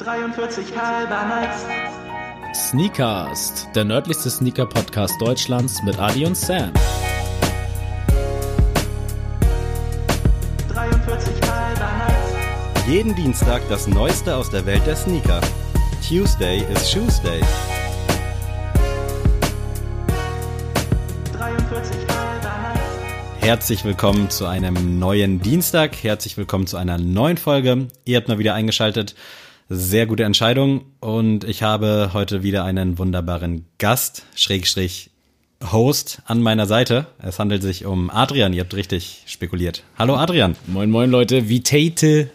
43 halber Nights. Sneakast, der nördlichste Sneaker-Podcast Deutschlands mit Adi und Sam. 43 halber Nights. Jeden Dienstag das Neueste aus der Welt der Sneaker. Tuesday is Shoes Day. 43 halber Nights. Herzlich willkommen zu einem neuen Dienstag. Herzlich willkommen zu einer neuen Folge. Ihr habt mal wieder eingeschaltet. Sehr gute Entscheidung. Und ich habe heute wieder einen wunderbaren Gast, Schrägstrich Host an meiner Seite. Es handelt sich um Adrian. Ihr habt richtig spekuliert. Hallo Adrian. Moin moin Leute, Vitate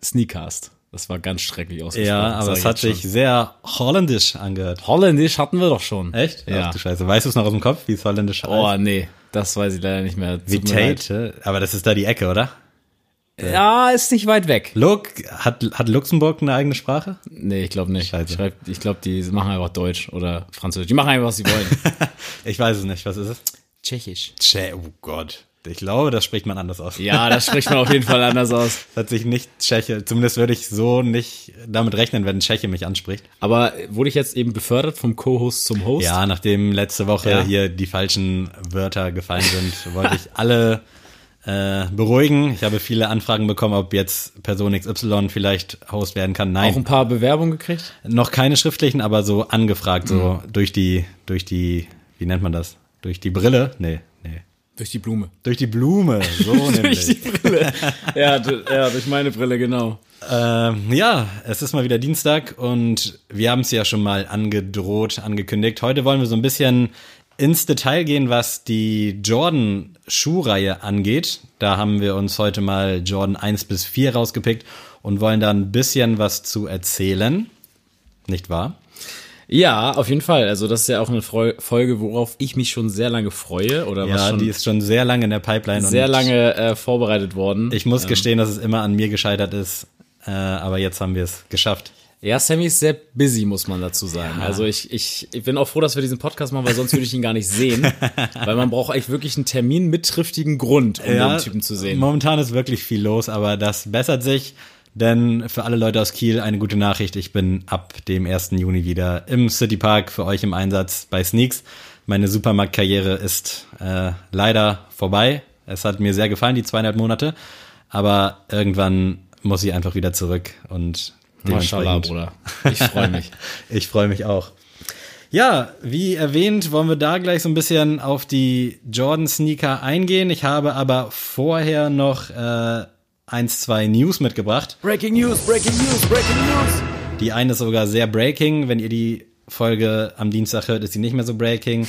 Sneakast. Das war ganz schrecklich ausgesprochen. Ja, aber es hat sich schon. sehr holländisch angehört. Holländisch hatten wir doch schon. Echt? Ja. Ach du Scheiße. Weißt du es noch aus dem Kopf, wie es holländisch heißt? Oh nee, das weiß ich leider nicht mehr. Vitate, aber das ist da die Ecke, oder? Ja, ist nicht weit weg. Lux, hat, hat Luxemburg eine eigene Sprache? Nee, ich glaube nicht. Scheiße. Ich, schreib- ich glaube, die machen einfach Deutsch oder Französisch. Die machen einfach, was sie wollen. Ich weiß es nicht. Was ist es? Tschechisch. Tschä, oh Gott. Ich glaube, das spricht man anders aus. Ja, das spricht man auf jeden Fall anders aus. Das hat sich nicht Tscheche, zumindest würde ich so nicht damit rechnen, wenn ein Tscheche mich anspricht. Aber wurde ich jetzt eben befördert vom Co-Host zum Host? Ja, nachdem letzte Woche Ja. hier die falschen Wörter gefallen sind, wollte ich alle äh, beruhigen. Ich habe viele Anfragen bekommen, ob jetzt Person XY vielleicht Host werden kann. Nein, Auch ein paar Bewerbungen gekriegt? noch keine schriftlichen, aber so angefragt, so Mhm. durch die, durch die, wie nennt man das? Durch die Brille? Nee, nee. Durch die Blume. Durch die Blume, so durch die nämlich. Brille. ja, du, ja, durch meine Brille, genau. Ähm, ja, es ist mal wieder Dienstag und wir haben es ja schon mal angedroht, angekündigt. Heute wollen wir so ein bisschen ins Detail gehen, was die Jordan Schuhreihe angeht. Da haben wir uns heute mal Jordan 1 bis 4 rausgepickt und wollen da ein bisschen was zu erzählen. Nicht wahr? Ja, auf jeden Fall. Also das ist ja auch eine Freu Folge, worauf ich mich schon sehr lange freue oder was Ja, schon die ist schon sehr lange in der Pipeline. sehr lange äh, vorbereitet worden. Ich muss gestehen, dass es immer an mir gescheitert ist, äh, aber jetzt haben wir es geschafft. Ja, Sammy ist sehr busy, muss man dazu sagen. Also ich, ich, ich bin auch froh, dass wir diesen Podcast machen, weil sonst würde ich ihn gar nicht sehen. weil man braucht eigentlich wirklich einen Termin mit triftigen Grund, um den Typen zu sehen. Momentan ist wirklich viel los, aber das bessert sich. Denn für alle Leute aus Kiel eine gute Nachricht. Ich bin ab dem 1. Juni wieder im City Park für euch im Einsatz bei Sneaks. Meine Supermarktkarriere ist äh, leider vorbei. Es hat mir sehr gefallen, die zweieinhalb Monate. Aber irgendwann muss ich einfach wieder zurück und Dementsprechend- Bruder. Ich freue mich. ich freue mich auch. Ja, wie erwähnt, wollen wir da gleich so ein bisschen auf die Jordan-Sneaker eingehen. Ich habe aber vorher noch äh, eins, zwei News mitgebracht. Breaking News, Breaking News, Breaking News. Die eine ist sogar sehr breaking. Wenn ihr die Folge am Dienstag hört, ist sie nicht mehr so breaking.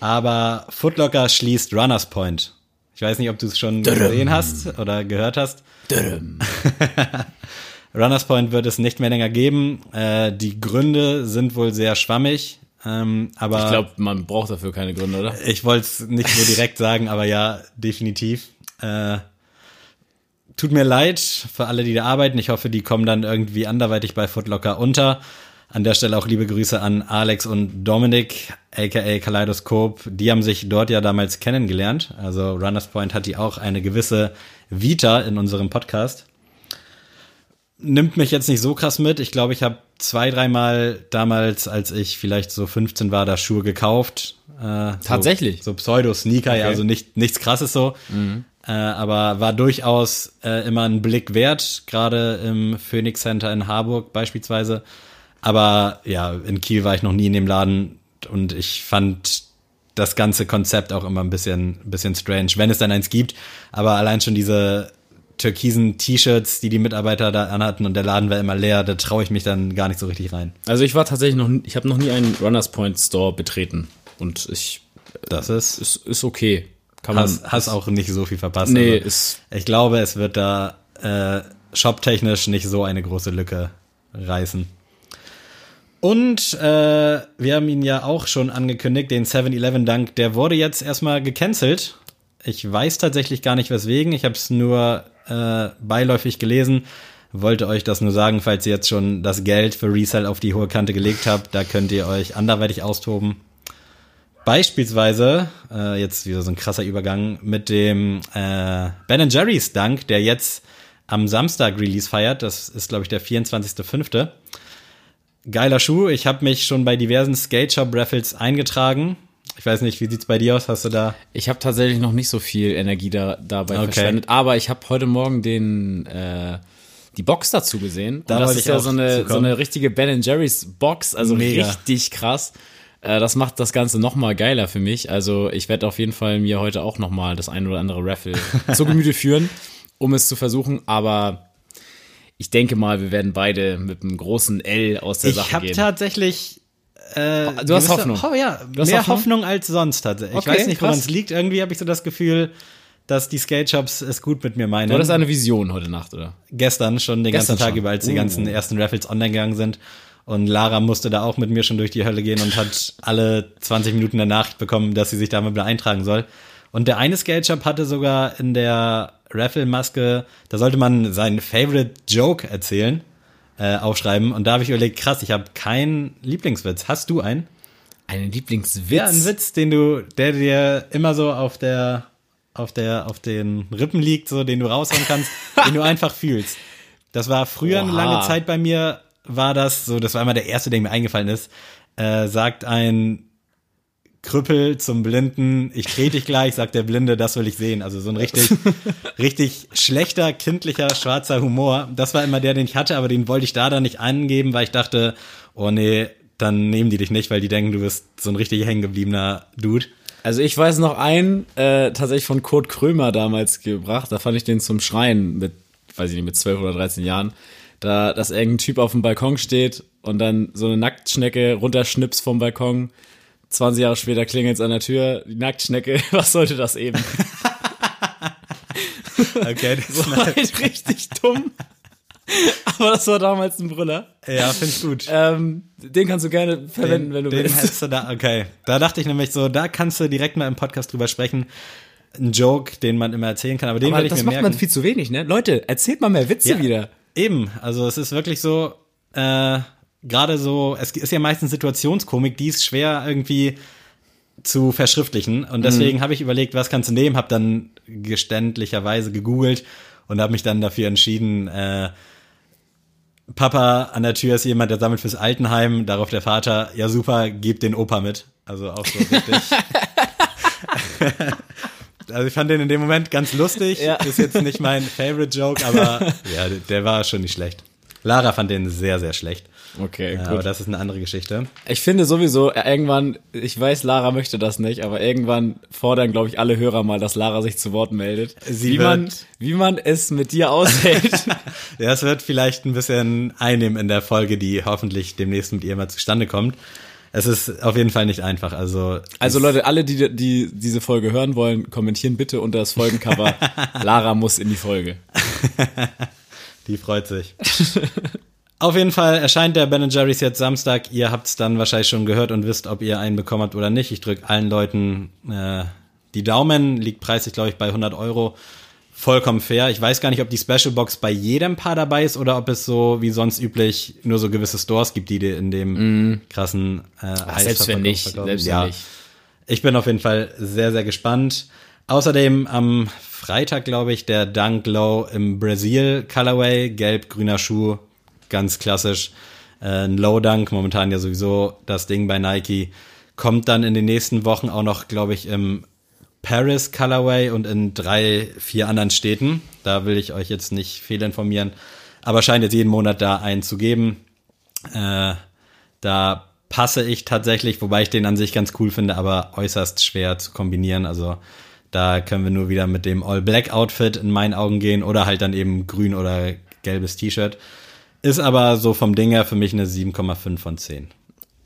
Aber Footlocker schließt Runners Point. Ich weiß nicht, ob du es schon gesehen hast oder gehört hast. Runners Point wird es nicht mehr länger geben. Äh, die Gründe sind wohl sehr schwammig. Ähm, aber Ich glaube, man braucht dafür keine Gründe, oder? ich wollte es nicht so direkt sagen, aber ja, definitiv. Äh, tut mir leid für alle, die da arbeiten. Ich hoffe, die kommen dann irgendwie anderweitig bei Footlocker unter. An der Stelle auch liebe Grüße an Alex und Dominik, aka Kaleidoskop. Die haben sich dort ja damals kennengelernt. Also Runners Point hat die auch eine gewisse Vita in unserem Podcast. Nimmt mich jetzt nicht so krass mit. Ich glaube, ich habe zwei, dreimal damals, als ich vielleicht so 15 war, da Schuhe gekauft. Äh, Tatsächlich? So, so Pseudo-Sneaker, ja, Okay. also nicht, nichts krasses so. Äh, aber war durchaus äh, immer ein Blick wert, gerade im Phoenix Center in Harburg beispielsweise. Aber ja, in Kiel war ich noch nie in dem Laden und ich fand das ganze Konzept auch immer ein bisschen, ein bisschen strange, wenn es dann eins gibt. Aber allein schon diese türkisen T-Shirts, die die Mitarbeiter da anhatten und der Laden war immer leer, da traue ich mich dann gar nicht so richtig rein. Also ich war tatsächlich noch, ich habe noch nie einen Runners Point Store betreten und ich Das ist, ist, ist okay. Kann man hast, hast auch nicht so viel verpasst. Nee, Also, ist ich glaube, es wird da äh, shoptechnisch nicht so eine große Lücke reißen. Und äh, wir haben ihn ja auch schon angekündigt, den 7-Eleven-Dank, der wurde jetzt erstmal gecancelt. Ich weiß tatsächlich gar nicht weswegen. Ich habe es nur äh, beiläufig gelesen. Wollte euch das nur sagen, falls ihr jetzt schon das Geld für Resell auf die hohe Kante gelegt habt. Da könnt ihr euch anderweitig austoben. Beispielsweise, äh, jetzt wieder so ein krasser Übergang, mit dem äh, Ben Jerry's Dank, der jetzt am Samstag Release feiert. Das ist, glaube ich, der 24.05. Geiler Schuh. Ich habe mich schon bei diversen Skate Shop Raffles eingetragen. Ich weiß nicht, wie sieht's bei dir aus? Hast du da? Ich habe tatsächlich noch nicht so viel Energie da, dabei Okay. verschwendet, aber ich habe heute Morgen den äh, die Box dazu gesehen. Da und das ist ich ja so eine, so eine richtige Ben Jerry's Box, also Mega. richtig krass. Äh, das macht das Ganze noch mal geiler für mich. Also ich werde auf jeden Fall mir heute auch noch mal das ein oder andere Raffle zu Gemüte führen, um es zu versuchen. Aber ich denke mal, wir werden beide mit einem großen L aus der Ich Sache habe gehen. tatsächlich. Äh, Du hast Hoffnung. Oh, ja, Du hast mehr Hoffnung? Hoffnung? als sonst tatsächlich. Ich Okay, weiß nicht, woran es liegt. Irgendwie habe ich so das Gefühl, dass die Skate Shops es gut mit mir meinen. War das eine Vision heute Nacht, oder? gestern schon den Gestern ganzen Tag schon. über, als die Uh. ganzen ersten Raffles online gegangen sind. Und Lara musste da auch mit mir schon durch die Hölle gehen und hat alle 20 Minuten eine Nachricht bekommen, dass sie sich da mal wieder eintragen soll. Und der eine Skate Shop hatte sogar in der Raffle-Maske, da sollte man seinen Favorite Joke erzählen, äh, aufschreiben. Und da habe ich überlegt, krass, ich habe keinen Lieblingswitz. Hast du einen? Einen Lieblingswitz? Ja, ein Witz, den du, der dir immer so auf der, auf der, auf den Rippen liegt, so, den du raushauen kannst, den du einfach fühlst. Das war früher eine Oha. lange Zeit bei mir, war das so, das war immer der erste, der mir eingefallen ist, äh, sagt ein Krüppel zum Blinden, ich trete dich gleich, sagt der Blinde, das will ich sehen. Also so ein richtig, richtig schlechter, kindlicher, schwarzer Humor. Das war immer der, den ich hatte, aber den wollte ich da dann nicht angeben, weil ich dachte, oh nee, dann nehmen die dich nicht, weil die denken, du bist so ein richtig hängengebliebener Dude. Also ich weiß noch einen, äh, tatsächlich von Kurt Krömer damals gebracht. Da fand ich den zum Schreien mit, weiß ich nicht, mit 12 oder 13 Jahren. Da, dass irgendein Typ auf dem Balkon steht und dann so eine Nacktschnecke runterschnippst vom Balkon. 20 Jahre später klingelt es an der Tür, die Nacktschnecke, was sollte das eben? Okay, das War halt richtig dumm. Aber das war damals ein Brüller. ja, finde ich gut. Ähm, den kannst du gerne verwenden, wenn du den willst. hättest du da, okay. Da dachte ich nämlich so, da kannst du direkt mal im Podcast drüber sprechen. Ein Joke, den man immer erzählen kann, aber den werde ich das mir macht merken. man viel zu wenig, ne? Leute, erzählt mal mehr Witze Ja. wieder. Eben, also es ist wirklich so, äh, gerade so, es ist ja meistens Situationskomik, die ist schwer irgendwie zu verschriftlichen. Und deswegen habe ich überlegt, was kannst du nehmen, habe dann geständlicherweise gegoogelt und habe mich dann dafür entschieden, äh, Papa an der Tür ist jemand, der sammelt fürs Altenheim, darauf der Vater, ja super, gib den Opa mit. Also auch so richtig. Also ich fand den in dem Moment ganz lustig. Ja. Ist jetzt nicht mein Favorite Joke, aber ja, der war schon nicht schlecht. Lara fand den sehr, sehr schlecht. Okay, Ja, gut. aber das ist eine andere Geschichte. Ich finde sowieso, äh, irgendwann, ich weiß, Lara möchte das nicht, aber irgendwann fordern, glaube ich, alle Hörer mal, dass Lara sich zu Wort meldet. Sie wie, wird- man, wie man es mit dir aushält. Ja, es wird vielleicht ein bisschen einnehmen in der Folge, die hoffentlich demnächst mit ihr mal zustande kommt. Es ist auf jeden Fall nicht einfach. Also, Also Leute, alle, die, die diese Folge hören wollen, kommentieren bitte unter das Folgencover. Lara muss in die Folge. Die freut sich. Auf jeden Fall erscheint der Ben Jerry's jetzt Samstag. Ihr habt es dann wahrscheinlich schon gehört und wisst, ob ihr einen bekommen habt oder nicht. Ich drücke allen Leuten äh, die Daumen. Liegt preislich, glaube ich, bei 100 Euro. Vollkommen fair. Ich weiß gar nicht, ob die Special Box bei jedem Paar dabei ist oder ob es so wie sonst üblich nur so gewisse Stores gibt, die dir in dem krassen äh. Ach, selbst wenn nicht, verkaufen. selbst ja. wenn nicht. Ich bin auf jeden Fall sehr, sehr gespannt. Außerdem am Freitag, glaube ich, der Dunk Low im Brasil Colorway, gelb-grüner Schuh, ganz klassisch. Äh, ein Low Dunk, momentan ja sowieso das Ding bei Nike. Kommt dann in den nächsten Wochen auch noch, glaube ich, im Paris Colorway und in drei, vier anderen Städten. Da will ich euch jetzt nicht fehlinformieren. Aber scheint jetzt jeden Monat da einen zu geben. Äh, da passe ich tatsächlich, wobei ich den an sich ganz cool finde, aber äußerst schwer zu kombinieren. Also da können wir nur wieder mit dem All-Black-Outfit in meinen Augen gehen oder halt dann eben grün oder gelbes T-Shirt. Ist aber so vom Ding her für mich eine 7,5 von 10.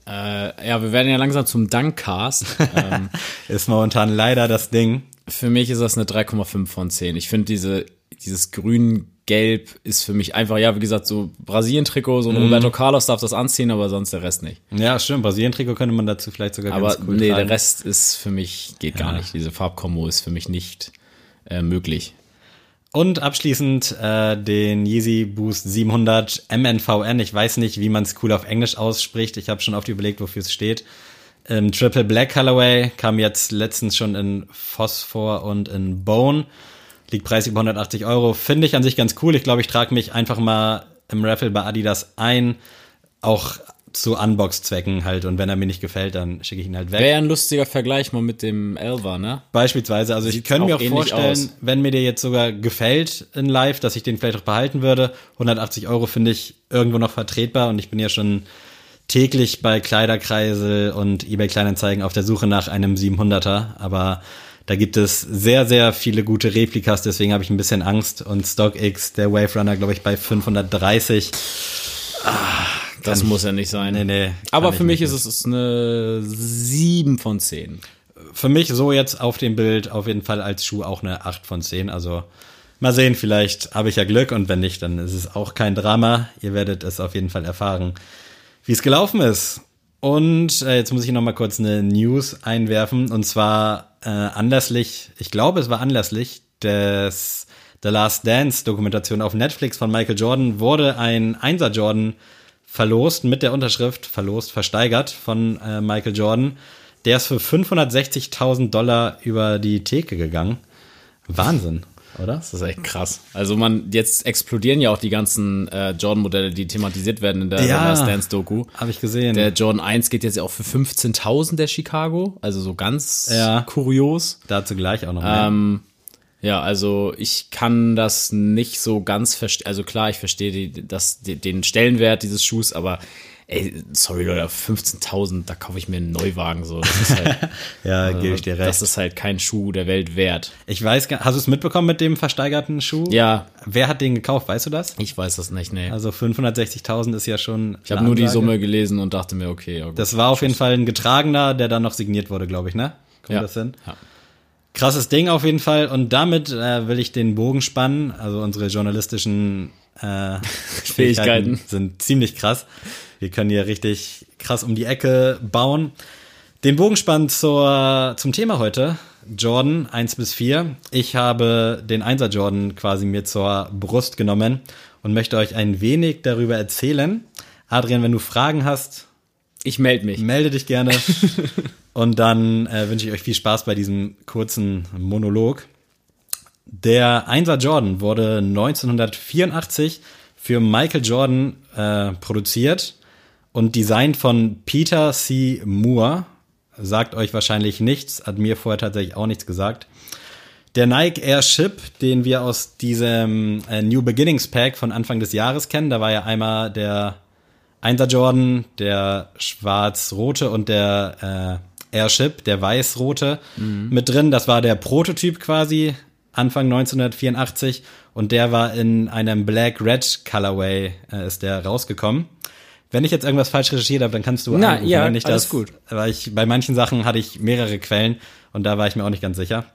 Äh, ja, wir werden ja langsam zum Dankcast. ähm, Ist momentan leider das Ding. für mich ist das eine 3,5 von 10. Ich finde diese, dieses grün-gelb ist für mich einfach, ja, wie gesagt, so Brasilien-Trikot, so ein Roberto Carlos darf das anziehen, aber sonst der Rest nicht. Ja, stimmt. Brasilien-Trikot könnte man dazu vielleicht sogar Aber ganz cool nee, tragen. der Rest ist für mich, geht gar nicht. Diese Farbkombo ist für mich nicht äh, möglich. Und abschließend äh, den Yeezy Boost 700 MNVN. Ich weiß nicht, wie man es cool auf Englisch ausspricht. Ich habe schon oft überlegt, wofür es steht. Im Triple Black Colorway kam jetzt letztens schon in Phosphor und in Bone. liegt Preis über 180 Euro. Finde ich an sich ganz cool. Ich glaube, ich trage mich einfach mal im Raffle bei Adidas ein. Auch zu Unbox-Zwecken halt. Und wenn er mir nicht gefällt, dann schicke ich ihn halt weg. Wäre ein lustiger Vergleich mal mit dem Elva, ne? Beispielsweise, also ich Sieht's könnte mir auch vorstellen, aus. wenn mir der jetzt sogar gefällt in Live, dass ich den vielleicht auch behalten würde. 180 Euro finde ich irgendwo noch vertretbar und ich bin ja schon täglich bei Kleiderkreisel und eBay Kleinanzeigen auf der Suche nach einem 700er, aber da gibt es sehr, sehr viele gute Replikas, deswegen habe ich ein bisschen Angst und StockX, der Wave Runner, glaube ich, bei 530. Das muss ja nicht sein. Nee, nee. Aber für mich ist es ist eine 7 von 10. für mich so jetzt auf dem Bild auf jeden Fall als Schuh auch eine 8 von 10. Also mal sehen, vielleicht habe ich ja Glück und wenn nicht, dann ist es auch kein Drama. Ihr werdet es auf jeden Fall erfahren, wie es gelaufen ist. Und äh, jetzt muss ich noch mal kurz eine News einwerfen und zwar äh, anlässlich, ich glaube, es war anlässlich des The Last Dance Dokumentation auf Netflix von Michael Jordan wurde ein Einser Jordan verlost mit der Unterschrift verlost, versteigert von äh, Michael Jordan. Der ist für 560.000 Dollar über die Theke gegangen. Wahnsinn, oder? Das ist echt krass. Also man, jetzt explodieren ja auch die ganzen äh, Jordan-Modelle, die thematisiert werden in der Ja. Last Dance-Doku. Habe ich gesehen. Der Jordan 1 geht jetzt ja auch für 15.000 der Chicago. Also so ganz Ja. kurios. Dazu gleich auch noch mehr. Ähm, ja, also ich kann das nicht so ganz verstehen. Also klar, ich verstehe die, das, die, den Stellenwert dieses Schuhs, aber ey, sorry Leute, auf 15.000, da kaufe ich mir einen Neuwagen. So. Das ist halt, ja, gebe ich dir recht. das ist halt kein Schuh der Welt wert. ich weiß gar hast du es mitbekommen mit dem versteigerten Schuh? Ja, Wer hat den gekauft, weißt du das? ich weiß das nicht, nee. Also 560.000 ist ja schon. Ich habe nur die Summe gelesen und dachte mir, okay, ja, gut. Das war auf jeden Fall ein getragener, der dann noch signiert wurde, glaube ich, ne? Kommt ja. das hin? Ja. Krasses Ding auf jeden Fall. Und damit äh, will ich den Bogen spannen. Also unsere journalistischen äh, Fähigkeiten. sind ziemlich krass. Wir können hier richtig krass um die Ecke bauen. Den Bogen spannen zur, zum Thema heute. Jordan 1 bis 4. Ich habe den 1er Jordan quasi mir zur Brust genommen und möchte euch ein wenig darüber erzählen. Adrian, wenn du Fragen hast, Ich melde mich. melde dich gerne. Und dann äh, wünsche ich euch viel Spaß bei diesem kurzen Monolog. Der 1er Jordan wurde 1984 für Michael Jordan äh, produziert und designt von Peter C. Moore. Sagt euch wahrscheinlich nichts, hat mir vorher tatsächlich auch nichts gesagt. Der Nike Airship, den wir aus diesem äh, New Beginnings Pack von Anfang des Jahres kennen, da war ja einmal der 1er Jordan, der schwarz-rote und der äh, Airship, der weiß-rote mit drin. Das war der Prototyp quasi, Anfang 1984. Und der war in einem Black-Red Colorway, äh, ist der rausgekommen. Wenn ich jetzt irgendwas falsch recherchiert habe, dann kannst du Na, anrufen, ja, wenn ich alles das, gut. Weil ich, bei manchen Sachen hatte ich mehrere Quellen und da war ich mir auch nicht ganz sicher.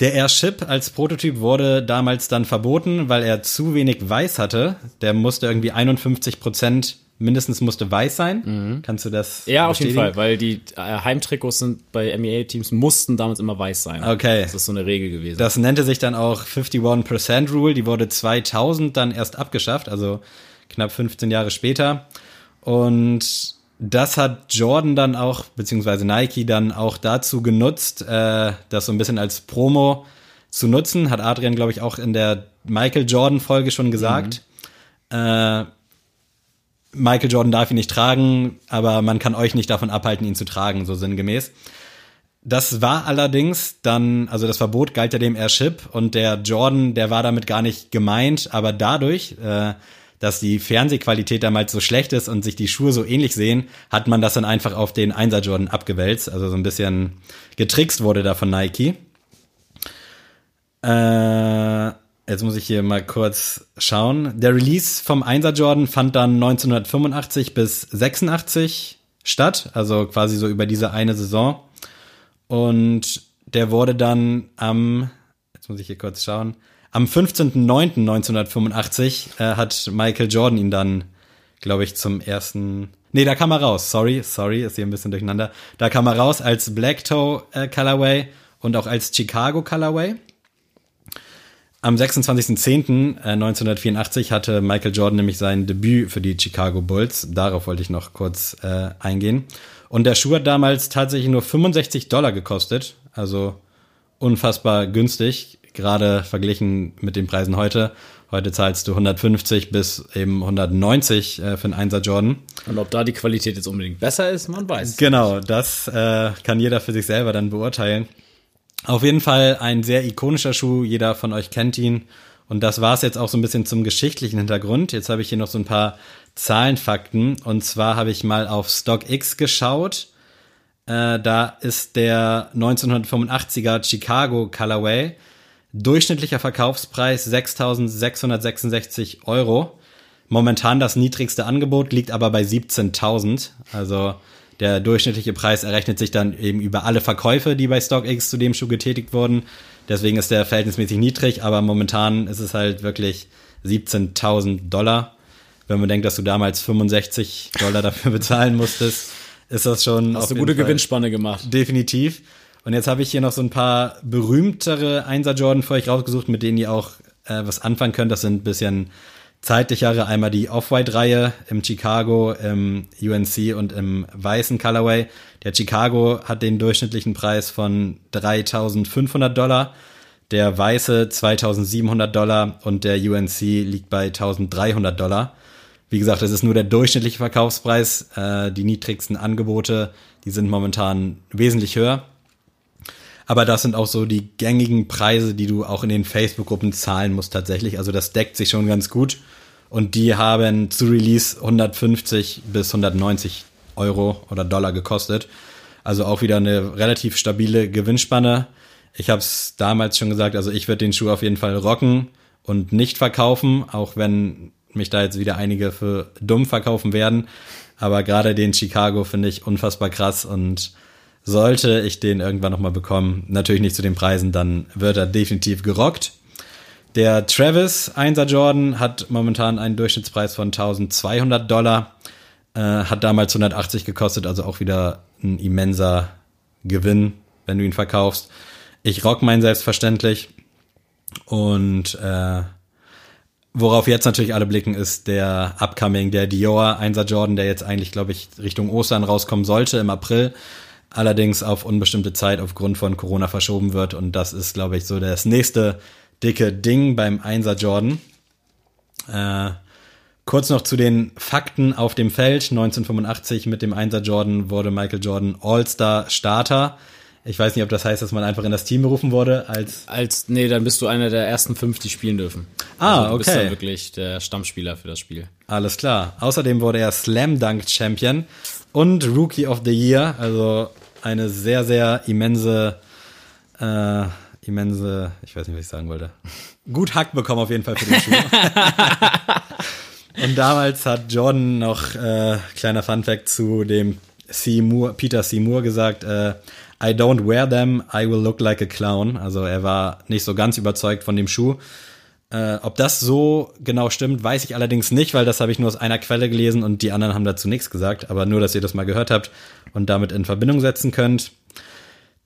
Der Airship als Prototyp wurde damals dann verboten, weil er zu wenig Weiß hatte. Der musste irgendwie 51 Prozent mindestens musste weiß sein. Kannst du das? Ja, auf jeden bestätigen? Fall, weil die äh, Heimtrikots sind bei MEA-Teams mussten damals immer weiß sein. Okay. Das ist so eine Regel gewesen. Das nannte sich dann auch 51% Rule. Die wurde 2000 dann erst abgeschafft, also knapp 15 Jahre später. Und das hat Jordan dann auch, beziehungsweise Nike dann auch dazu genutzt, äh, das so ein bisschen als Promo zu nutzen. Hat Adrian, glaube ich, auch in der Michael Jordan-Folge schon gesagt. Äh, Michael Jordan darf ihn nicht tragen, aber man kann euch nicht davon abhalten, ihn zu tragen, so sinngemäß. Das war allerdings dann, also das Verbot galt ja dem Airship und der Jordan, der war damit gar nicht gemeint, aber dadurch, äh, dass die Fernsehqualität damals so schlecht ist und sich die Schuhe so ähnlich sehen, hat man das dann einfach auf den 1er Jordan abgewälzt, also so ein bisschen getrickst wurde da von Nike. Äh, jetzt muss ich hier mal kurz schauen. Der Release vom 1er Jordan fand dann 1985 bis 86 statt, also quasi so über diese eine Saison. Und der wurde dann am, jetzt muss ich hier kurz schauen, am 15.09.1985 äh, hat Michael Jordan ihn dann, glaube ich, zum ersten, nee, da kam er raus, sorry, sorry, ist hier ein bisschen durcheinander. Da kam er raus als Black Toe äh, Colorway und auch als Chicago Colorway. Am 26.10.1984 hatte Michael Jordan nämlich sein Debüt für die Chicago Bulls. Darauf wollte ich noch kurz äh, eingehen. Und der Schuh hat damals tatsächlich nur 65 Dollar gekostet, also unfassbar günstig. gerade verglichen mit den Preisen heute. Heute zahlst du 150 bis eben 190 äh, für einen Einser Jordan. Und ob da die Qualität jetzt unbedingt besser ist, man weiß. Genau, das äh, kann jeder für sich selber dann beurteilen. Auf jeden Fall ein sehr ikonischer Schuh, jeder von euch kennt ihn. Und das war es jetzt auch so ein bisschen zum geschichtlichen Hintergrund. Jetzt habe ich hier noch so ein paar Zahlenfakten. Und zwar habe ich mal auf StockX geschaut. Äh, da ist der 1985er Chicago Colorway Durchschnittlicher Verkaufspreis 6.666 Euro. Momentan das niedrigste Angebot liegt aber bei 17.000. Also der durchschnittliche Preis errechnet sich dann eben über alle Verkäufe, die bei StockX zu dem Schuh getätigt wurden. Deswegen ist der verhältnismäßig niedrig, aber momentan ist es halt wirklich 17.000 Dollar. Wenn man denkt, dass du damals 65 Dollar dafür bezahlen musstest, ist das schon. Hast du gute Fall Gewinnspanne gemacht. Definitiv. Und jetzt habe ich hier noch so ein paar berühmtere Einser Jordan für euch rausgesucht, mit denen ihr auch äh, was anfangen könnt. Das sind ein bisschen zeitlichere. Einmal die Off-White-Reihe im Chicago, im UNC und im weißen Colorway. Der Chicago hat den durchschnittlichen Preis von 3.500 Dollar. Der weiße 2700 Dollar und der UNC liegt bei 1300 Dollar. Wie gesagt, das ist nur der durchschnittliche Verkaufspreis. Äh, die niedrigsten Angebote, die sind momentan wesentlich höher. Aber das sind auch so die gängigen Preise, die du auch in den Facebook-Gruppen zahlen musst tatsächlich. Also das deckt sich schon ganz gut. Und die haben zu Release 150 bis 190 Euro oder Dollar gekostet. Also auch wieder eine relativ stabile Gewinnspanne. Ich habe es damals schon gesagt, also ich würde den Schuh auf jeden Fall rocken und nicht verkaufen, auch wenn mich da jetzt wieder einige für dumm verkaufen werden. Aber gerade den Chicago finde ich unfassbar krass und sollte ich den irgendwann nochmal bekommen, natürlich nicht zu den Preisen, dann wird er definitiv gerockt. Der Travis 1er Jordan hat momentan einen Durchschnittspreis von 1200 Dollar, äh, hat damals 180 gekostet, also auch wieder ein immenser Gewinn, wenn du ihn verkaufst. Ich rock meinen selbstverständlich und äh, worauf jetzt natürlich alle blicken, ist der Upcoming, der Dior 1er Jordan, der jetzt eigentlich, glaube ich, Richtung Ostern rauskommen sollte im April allerdings auf unbestimmte Zeit aufgrund von Corona verschoben wird. Und das ist, glaube ich, so das nächste dicke Ding beim Einser Jordan. Äh, kurz noch zu den Fakten auf dem Feld. 1985 mit dem Einser Jordan wurde Michael Jordan All-Star Starter. Ich weiß nicht, ob das heißt, dass man einfach in das Team berufen wurde als. Als, nee, dann bist du einer der ersten fünf, die spielen dürfen. Ah, also du bist okay. dann wirklich der Stammspieler für das Spiel. Alles klar. Außerdem wurde er Slam Dunk Champion und Rookie of the Year. Also eine sehr, sehr immense, äh, immense, ich weiß nicht, was ich sagen wollte. Gut Hack bekommen auf jeden Fall für den Schuh. und damals hat Jordan noch, äh, kleiner Funfact zu dem Seymour, Peter Seymour gesagt, äh, I don't wear them, I will look like a clown. Also er war nicht so ganz überzeugt von dem Schuh. Äh, ob das so genau stimmt, weiß ich allerdings nicht, weil das habe ich nur aus einer Quelle gelesen und die anderen haben dazu nichts gesagt. Aber nur, dass ihr das mal gehört habt und damit in Verbindung setzen könnt.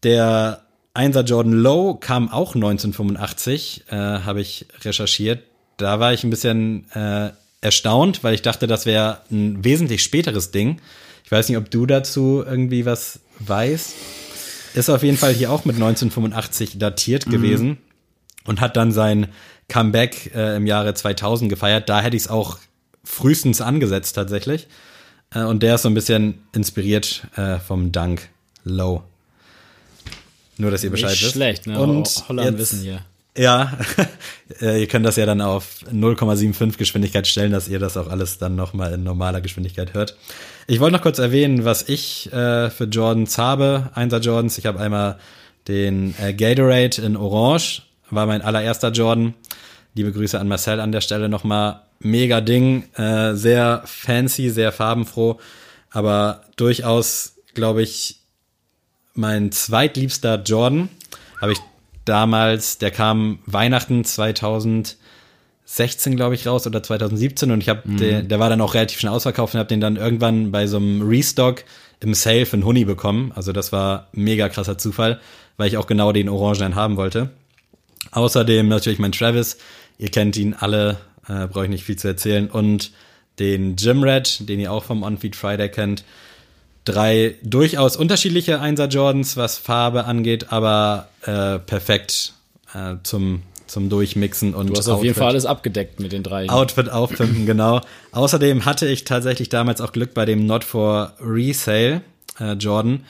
Der 1er Jordan Low kam auch 1985, äh, habe ich recherchiert. Da war ich ein bisschen äh, erstaunt, weil ich dachte, das wäre ein wesentlich späteres Ding. Ich weiß nicht, ob du dazu irgendwie was weißt. Ist auf jeden Fall hier auch mit 1985 datiert gewesen und hat dann sein Comeback äh, im Jahre 2000 gefeiert. Da hätte ich es auch frühestens angesetzt tatsächlich. Äh, und der ist so ein bisschen inspiriert äh, vom Dunk Low. Nur, dass ihr Bescheid Nicht wisst. schlecht, ne? Und Holland jetzt- wissen hier. Ja, äh, ihr könnt das ja dann auf 0,75 Geschwindigkeit stellen, dass ihr das auch alles dann nochmal in normaler Geschwindigkeit hört. Ich wollte noch kurz erwähnen, was ich äh, für Jordans habe, Einser Jordans. Ich habe einmal den äh, Gatorade in Orange, war mein allererster Jordan. Liebe Grüße an Marcel an der Stelle nochmal. Mega Ding, äh, sehr fancy, sehr farbenfroh, aber durchaus, glaube ich, mein zweitliebster Jordan. Habe ich damals, der kam Weihnachten 2016, glaube ich, raus oder 2017 und ich habe, der, der war dann auch relativ schnell ausverkauft und habe den dann irgendwann bei so einem Restock im Sale für einen Huni bekommen. Also das war mega krasser Zufall, weil ich auch genau den Orangenen haben wollte. Außerdem natürlich mein Travis, ihr kennt ihn alle, äh, brauche ich nicht viel zu erzählen. Und den Jim Red, den ihr auch vom On Feed Friday kennt. Drei durchaus unterschiedliche Einser Jordans, was Farbe angeht, aber äh, perfekt äh, zum, zum Durchmixen und Du hast auf jeden Outfit- Fall alles abgedeckt mit den drei. Outfit aufpimpen, genau. Außerdem hatte ich tatsächlich damals auch Glück bei dem Not for Resale äh, Jordan.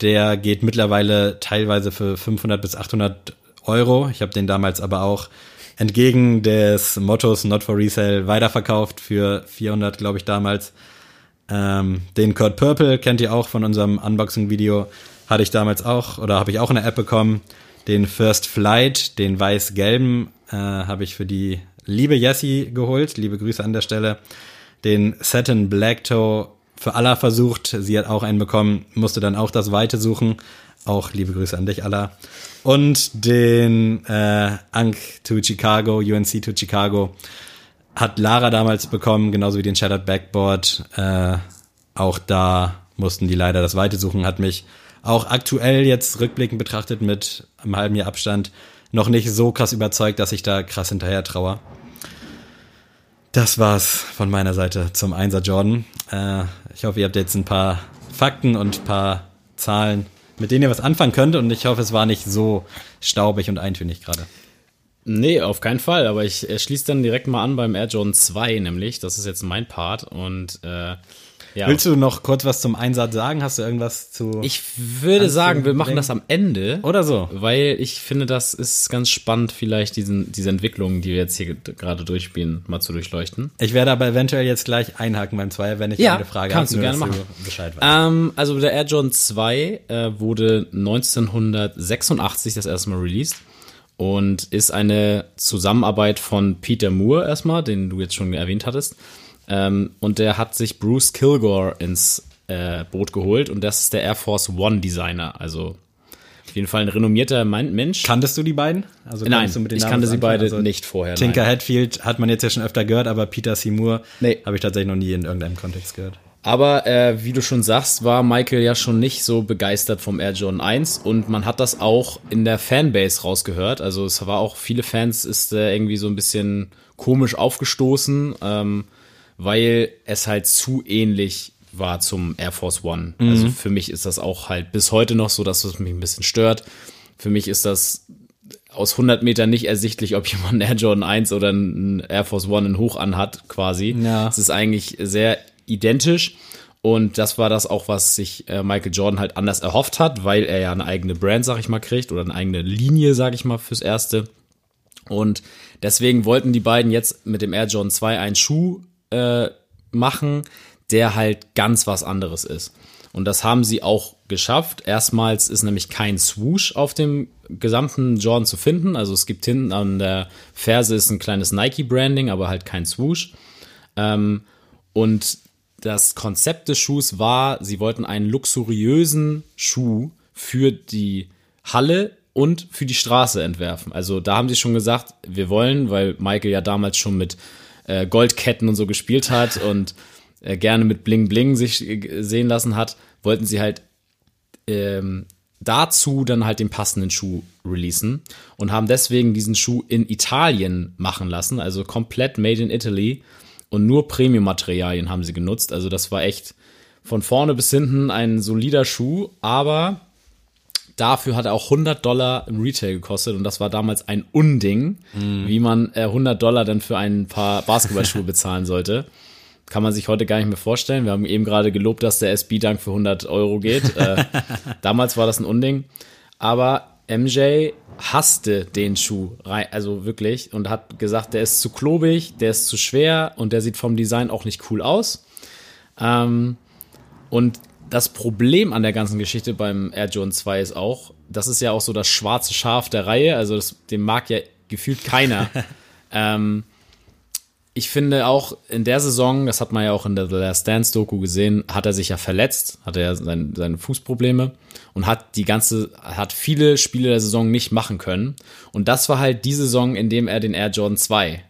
Der geht mittlerweile teilweise für 500 bis 800 Euro. Ich habe den damals aber auch entgegen des Mottos Not for Resale weiterverkauft für 400, glaube ich, damals. Ähm, den Code Purple kennt ihr auch von unserem Unboxing-Video. Hatte ich damals auch oder habe ich auch in der App bekommen. Den First Flight, den weiß-gelben, äh, habe ich für die liebe Jessie geholt. Liebe Grüße an der Stelle. Den Satin Black Toe für Allah versucht. Sie hat auch einen bekommen, musste dann auch das Weite suchen. Auch liebe Grüße an dich, Allah. Und den äh, Ankh to Chicago, UNC to Chicago, hat Lara damals bekommen, genauso wie den Shattered Backboard. Äh, auch da mussten die leider das Weite suchen, hat mich auch aktuell jetzt rückblickend betrachtet mit einem halben Jahr Abstand noch nicht so krass überzeugt, dass ich da krass hinterher traue. Das war's von meiner Seite zum Einser Jordan. Äh, ich hoffe, ihr habt jetzt ein paar Fakten und ein paar Zahlen, mit denen ihr was anfangen könnt und ich hoffe, es war nicht so staubig und eintönig gerade. Nee, auf keinen Fall. Aber ich äh, schließe dann direkt mal an beim Air Jordan 2, nämlich. Das ist jetzt mein Part. Und äh, ja. Willst du noch kurz was zum Einsatz sagen? Hast du irgendwas zu. ich würde sagen, wir machen denken? das am Ende. Oder so. Weil ich finde, das ist ganz spannend, vielleicht diesen, diese Entwicklung, die wir jetzt hier gerade durchspielen, mal zu durchleuchten. Ich werde aber eventuell jetzt gleich einhaken beim Zweier, wenn ich Ja, eine Frage kannst habe, du gerne machen. Bescheid weißt. Ähm, also der Air Jordan 2 äh, wurde 1986 das erste Mal released und ist eine Zusammenarbeit von Peter Moore erstmal, den du jetzt schon erwähnt hattest. Ähm, und der hat sich Bruce Kilgore ins äh, Boot geholt und das ist der Air Force One Designer. Also auf jeden Fall ein renommierter Mensch. Kanntest du die beiden? Also Nein, ich kannte sie beide Also nicht vorher. Tinker nein. Hatfield hat man jetzt ja schon öfter gehört, aber Peter Seymour Nee. habe ich tatsächlich noch nie in irgendeinem Kontext gehört. Aber äh, wie du schon sagst, war Michael ja schon nicht so begeistert vom Air Jordan 1 und man hat das auch in der Fanbase rausgehört. Also es war auch viele Fans ist äh, irgendwie so ein bisschen komisch aufgestoßen, ähm, weil es halt zu ähnlich war zum Air Force One. Also für mich ist das auch halt bis heute noch so, dass es mich ein bisschen stört. Für mich ist das aus 100 Metern nicht ersichtlich, ob jemand einen Air Jordan 1 oder einen Air Force One in Hoch anhat, quasi. Ja. Es ist eigentlich sehr identisch. Und das war das auch, was sich äh, Michael Jordan halt anders erhofft hat, weil er ja eine eigene Brand, sag ich mal, kriegt oder eine eigene Linie, sag ich mal, fürs Erste. Und deswegen wollten die beiden jetzt mit dem Air Jordan 2 einen Schuh äh, machen, der halt ganz was anderes ist. Und das haben sie auch geschafft. Erstmals ist nämlich kein Swoosh auf dem gesamten Jordan zu finden. Also es gibt hinten an der Ferse ist ein kleines Nike-Branding, aber halt kein Swoosh. Ähm, und das Konzept des Schuhs war, sie wollten einen luxuriösen Schuh für die Halle und für die Straße entwerfen. Also da haben sie schon gesagt, wir wollen, weil Michael ja damals schon mit äh, Goldketten und so gespielt hat und äh, gerne mit Bling Bling sich äh, sehen lassen hat, wollten sie halt ähm, dazu dann halt den passenden Schuh releasen und haben deswegen diesen Schuh in Italien machen lassen, also komplett made in Italy und nur Premium-Materialien haben sie genutzt. Also das war echt von vorne bis hinten ein solider Schuh, aber dafür hat er auch 100 Dollar im Retail gekostet und das war damals ein Unding, wie man äh, 100 Dollar dann für ein paar Basketballschuhe bezahlen sollte. Kann man sich heute gar nicht mehr vorstellen. Wir haben eben gerade gelobt, dass der SB Dank für 100 Euro geht. Äh, damals war das ein Unding. Aber MJ hasste den Schuh, also wirklich, und hat gesagt, der ist zu klobig, der ist zu schwer und der sieht vom Design auch nicht cool aus. Ähm, und das Problem an der ganzen Geschichte beim Air Jordan 2 ist auch, das ist ja auch so das schwarze Schaf der Reihe, also das, den mag ja gefühlt keiner. ähm, ich finde auch in der Saison, das hat man ja auch in der The Last Dance Doku gesehen, hat er sich ja verletzt, hat er ja sein, seine Fußprobleme und hat die ganze, hat viele Spiele der Saison nicht machen können. Und das war halt die Saison, in dem er den Air Jordan 2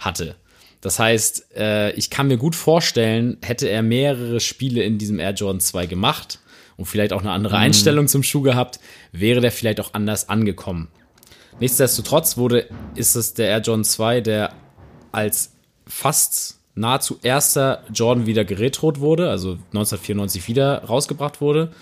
hatte. Das heißt, äh, ich kann mir gut vorstellen, hätte er mehrere Spiele in diesem Air Jordan 2 gemacht und vielleicht auch eine andere Einstellung zum Schuh gehabt, wäre der vielleicht auch anders angekommen. Nichtsdestotrotz wurde, ist es der Air Jordan 2, der als fast nahezu erster Jordan wieder geretrot wurde, also 1994 wieder rausgebracht wurde.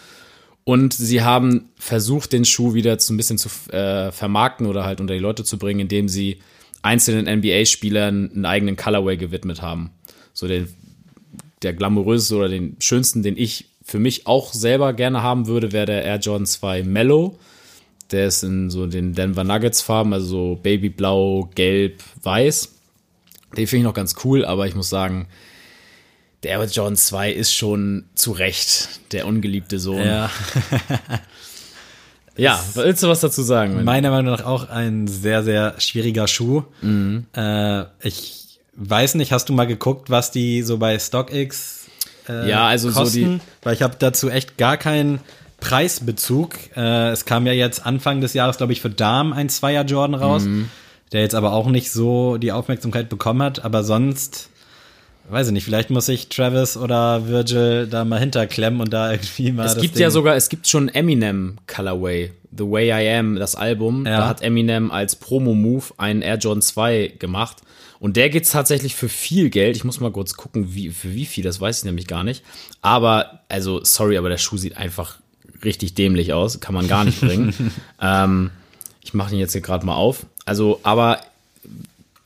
Und sie haben versucht, den Schuh wieder so ein bisschen zu äh, vermarkten oder halt unter die Leute zu bringen, indem sie einzelnen NBA-Spielern einen eigenen Colorway gewidmet haben. So den, der glamouröseste oder den schönsten, den ich für mich auch selber gerne haben würde, wäre der Air Jordan 2 Mellow. Der ist in so den Denver Nuggets Farben, also so Babyblau, Gelb, Weiß. Den finde ich noch ganz cool, aber ich muss sagen, der Air Jordan 2 ist schon zu Recht der ungeliebte Sohn. Ja. Ja, willst du was dazu sagen? Meiner Meinung nach auch ein sehr, sehr schwieriger Schuh. Äh, ich weiß nicht, hast du mal geguckt, was die so bei StockX äh, Ja, also so kosten? die- Weil ich habe dazu echt gar keinen Preisbezug. Äh, es kam ja jetzt Anfang des Jahres, glaube ich, für Damen ein Zweier Jordan raus, Mhm. der jetzt aber auch nicht so die Aufmerksamkeit bekommen hat. Aber sonst, weiß ich nicht, vielleicht muss ich Travis oder Virgil da mal hinterklemmen und da irgendwie mal Es gibt Ding ja sogar, es gibt schon Eminem Colorway, The Way I Am, das Album. Ja. Da hat Eminem als Promo-Move einen Air Jordan 2 gemacht. Und der geht's tatsächlich für viel Geld. Ich muss mal kurz gucken, wie, für wie viel, das weiß ich nämlich gar nicht. Aber, also, sorry, aber der Schuh sieht einfach richtig dämlich aus. Kann man gar nicht bringen. ähm, ich mache ihn jetzt hier gerade mal auf. Also, aber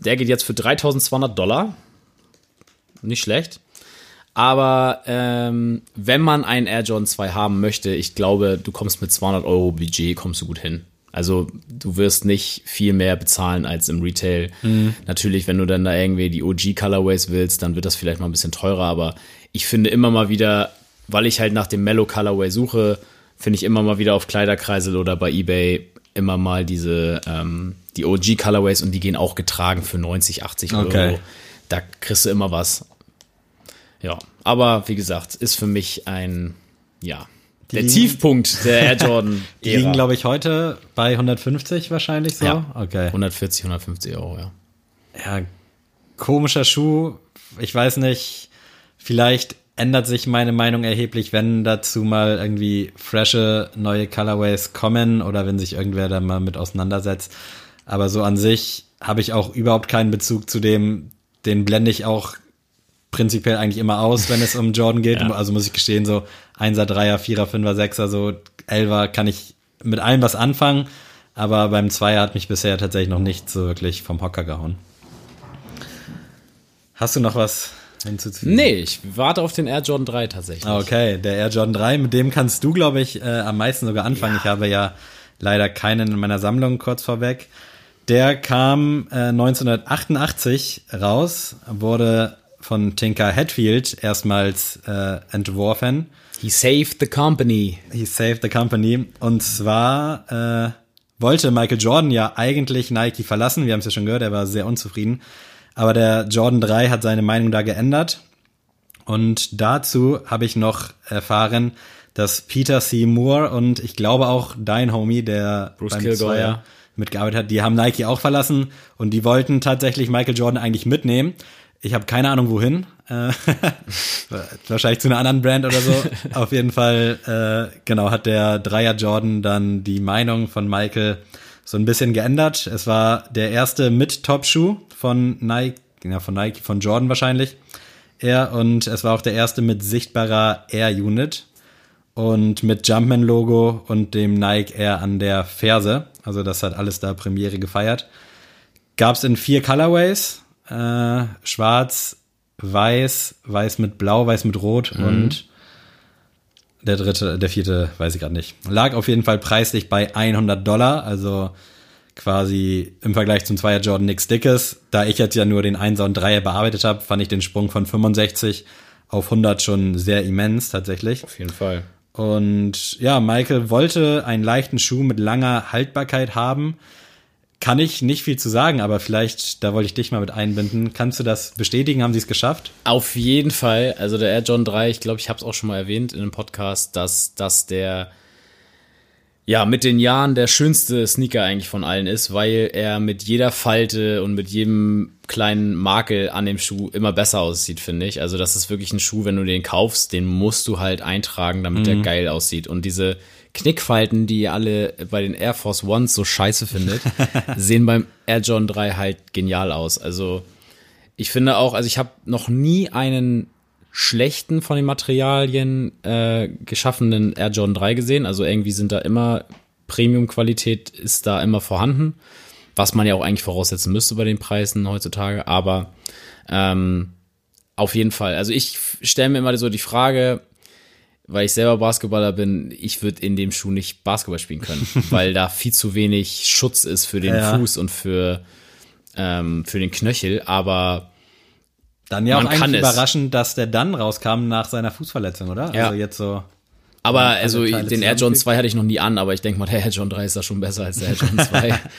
der geht jetzt für 3200 Dollar. Nicht schlecht. Aber ähm, wenn man einen Air Jordan 2 haben möchte, ich glaube, du kommst mit 200 Euro Budget, kommst du gut hin. Also du wirst nicht viel mehr bezahlen als im Retail. Natürlich, wenn du dann da irgendwie die OG Colorways willst, dann wird das vielleicht mal ein bisschen teurer. Aber ich finde immer mal wieder, weil ich halt nach dem Mellow Colorway suche, finde ich immer mal wieder auf Kleiderkreisel oder bei eBay immer mal diese ähm, die OG Colorways und die gehen auch getragen für 90, 80 Euro. Okay. Da kriegst du immer was. Ja, aber wie gesagt, ist für mich ein, ja, der liegen- Tiefpunkt der Air Jordan. Die liegen, glaube ich, heute bei 150 wahrscheinlich so. Ja. Okay. 140, 150 Euro, ja. Ja, komischer Schuh. Ich weiß nicht, vielleicht ändert sich meine Meinung erheblich, wenn dazu mal irgendwie frische neue Colorways kommen oder wenn sich irgendwer da mal mit auseinandersetzt. Aber so an sich habe ich auch überhaupt keinen Bezug zu dem, den blende ich auch prinzipiell eigentlich immer aus, wenn es um Jordan geht. Ja. Also muss ich gestehen, so 1er, 3er, 4er, 5er, 6er, so 11er kann ich mit allem was anfangen. Aber beim Zweier hat mich bisher tatsächlich noch nicht so wirklich vom Hocker gehauen. Hast du noch was hinzuzufügen? Nee, ich warte auf den Air Jordan 3 tatsächlich. Ah, Okay, der Air Jordan 3, mit dem kannst du, glaube ich, äh, am meisten sogar anfangen. Ich habe ja leider keinen in meiner Sammlung, kurz vorweg. Der kam äh, 1988 raus, wurde von Tinker Hatfield erstmals äh, entworfen. He saved the company. He saved the company. Und zwar äh, wollte Michael Jordan ja eigentlich Nike verlassen. Wir haben es ja schon gehört, er war sehr unzufrieden. Aber der Jordan 3 hat seine Meinung da geändert. Und dazu habe ich noch erfahren, dass Peter C. Moore und ich glaube auch dein Homie, der Bruce beim Kilgore, Zweier ja. Mitgearbeitet hat, die haben Nike auch verlassen und die wollten tatsächlich Michael Jordan eigentlich mitnehmen. Ich habe keine Ahnung wohin. Äh, wahrscheinlich zu einer anderen Brand oder so. Auf jeden Fall, äh, genau, hat der Dreier Jordan dann die Meinung von Michael so ein bisschen geändert. Es war der erste mit Top-Schuh von Nike, ja, von Nike, von Jordan wahrscheinlich. Er und es war auch der erste mit sichtbarer Air-Unit und mit Jumpman-Logo und dem Nike Air an der Ferse. Also das hat alles da Premiere gefeiert. Gab es in vier Colorways. Äh, schwarz, weiß, weiß mit blau, weiß mit rot und der dritte, der vierte, weiß ich gerade nicht. Lag auf jeden Fall preislich bei 100 Dollar, also quasi im Vergleich zum Zweier Jordan nix Dickes. Da ich jetzt ja nur den Einser und Dreier bearbeitet habe, fand ich den Sprung von 65 auf 100 schon sehr immens tatsächlich. Auf jeden Fall. Und ja, Michael wollte einen leichten Schuh mit langer Haltbarkeit haben. Kann ich nicht viel zu sagen, aber vielleicht, da wollte ich dich mal mit einbinden. Kannst du das bestätigen? Haben sie es geschafft? Auf jeden Fall. Also der Air John 3, ich glaube, ich habe es auch schon mal erwähnt in einem Podcast, dass das der ja mit den Jahren der schönste Sneaker eigentlich von allen ist, weil er mit jeder Falte und mit jedem kleinen Makel an dem Schuh immer besser aussieht, finde ich. Also das ist wirklich ein Schuh, wenn du den kaufst, den musst du halt eintragen, damit der geil aussieht. Und diese Knickfalten, die ihr alle bei den Air Force Ones so scheiße findet, sehen beim Air John 3 halt genial aus. Also ich finde auch, also ich habe noch nie einen schlechten von den Materialien äh, geschaffenen Air Jordan 3 gesehen. Also irgendwie sind da immer Premium-Qualität ist da immer vorhanden, was man ja auch eigentlich voraussetzen müsste bei den Preisen heutzutage. Aber ähm, auf jeden Fall. Also ich stelle mir immer so die Frage, weil ich selber Basketballer bin, ich würde in dem Schuh nicht Basketball spielen können, weil da viel zu wenig Schutz ist für den Ja. Fuß und für, ähm, für den Knöchel. Aber Dann ja Man auch kann eigentlich überraschend, dass der dann rauskam nach seiner Fußverletzung, oder? Ja. Also jetzt so. Aber also den Air zusammenfügt. 2 hatte ich noch nie an, aber ich denke mal, der Air Jordan 3 ist da schon besser als der Air Jordan 2.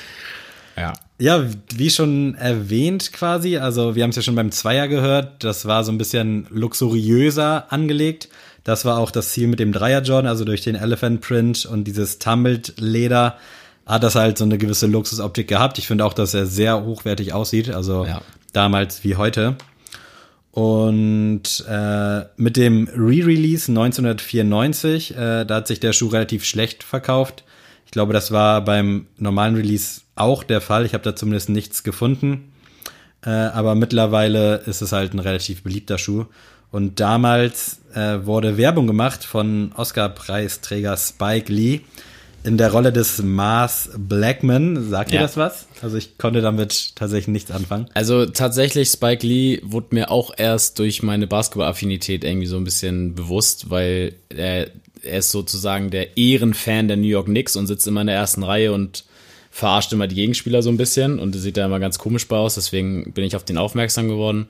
ja. Ja, wie schon erwähnt quasi, also wir haben es ja schon beim Zweier gehört, das war so ein bisschen luxuriöser angelegt. Das war auch das Ziel mit dem Dreier Jordan, also durch den Elephant Print und dieses Tumbled Leder hat das halt so eine gewisse Luxusoptik gehabt. Ich finde auch, dass er sehr hochwertig aussieht, also Ja. damals wie heute. Und äh, mit dem Re-Release 1994, äh, da hat sich der Schuh relativ schlecht verkauft. Ich glaube, das war beim normalen Release auch der Fall. Ich habe da zumindest nichts gefunden. Äh, aber mittlerweile ist es halt ein relativ beliebter Schuh. Und damals äh, wurde Werbung gemacht von Oscar-Preisträger Spike Lee in der Rolle des Mars Blackman. Sagt ihr Ja. das was? Also ich konnte damit tatsächlich nichts anfangen. Also tatsächlich, Spike Lee wurde mir auch erst durch meine Basketball-Affinität irgendwie so ein bisschen bewusst, weil er, er ist sozusagen der Ehrenfan der New York Knicks und sitzt immer in der ersten Reihe und verarscht immer die Gegenspieler so ein bisschen und sieht da immer ganz komisch bei aus, deswegen bin ich auf den aufmerksam geworden.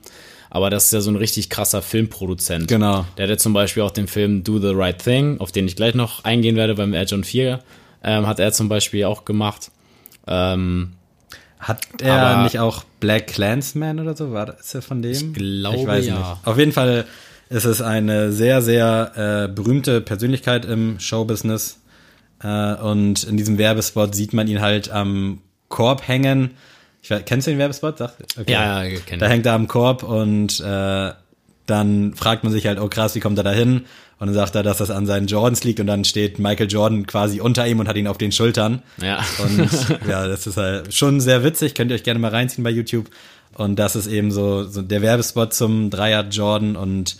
Aber das ist ja so ein richtig krasser Filmproduzent. Genau. Der hat ja zum Beispiel auch den Film Do the Right Thing, auf den ich gleich noch eingehen werde beim Air John 4, ähm, hat er zum Beispiel auch gemacht. Ähm, Hat er Aber- nicht auch Black Clansman oder so? War das ist er von dem? Ich glaube, ja. Auf jeden Fall ist es eine sehr, sehr äh, berühmte Persönlichkeit im Showbusiness. Äh, und in diesem Werbespot sieht man ihn halt am Korb hängen. Ich weiß, kennst du den Werbespot? Sag, okay. Ja, ja, kenn Da hängt er am Korb und äh, dann fragt man sich halt, oh krass, wie kommt er da hin? Und dann sagt er, dass das an seinen Jordans liegt und dann steht Michael Jordan quasi unter ihm und hat ihn auf den Schultern. Ja. Und ja, das ist halt schon sehr witzig, könnt ihr euch gerne mal reinziehen bei YouTube. Und das ist eben so, so der Werbespot zum Dreier Jordan und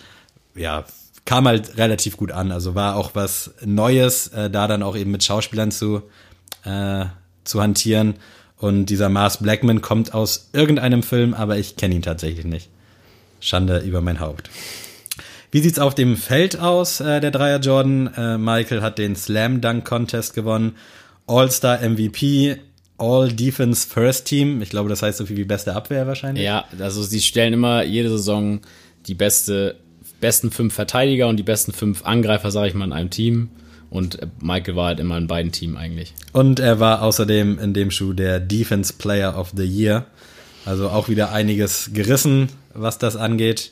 ja, kam halt relativ gut an. Also war auch was Neues, äh, da dann auch eben mit Schauspielern zu, äh, zu hantieren. Und dieser Mars Blackman kommt aus irgendeinem Film, aber ich kenne ihn tatsächlich nicht. Schande über mein Haupt. Wie sieht's auf dem Feld aus, äh, der Dreier Jordan? Äh, Michael hat den Slam Dunk Contest gewonnen, All-Star MVP, All Defense First Team. Ich glaube, das heißt so viel wie beste Abwehr wahrscheinlich. Ja, also sie stellen immer jede Saison die beste, besten fünf Verteidiger und die besten fünf Angreifer, sage ich mal, in einem Team. Und Michael war halt immer in beiden Teams eigentlich. Und er war außerdem in dem Schuh der Defense Player of the Year. Also auch wieder einiges gerissen, was das angeht.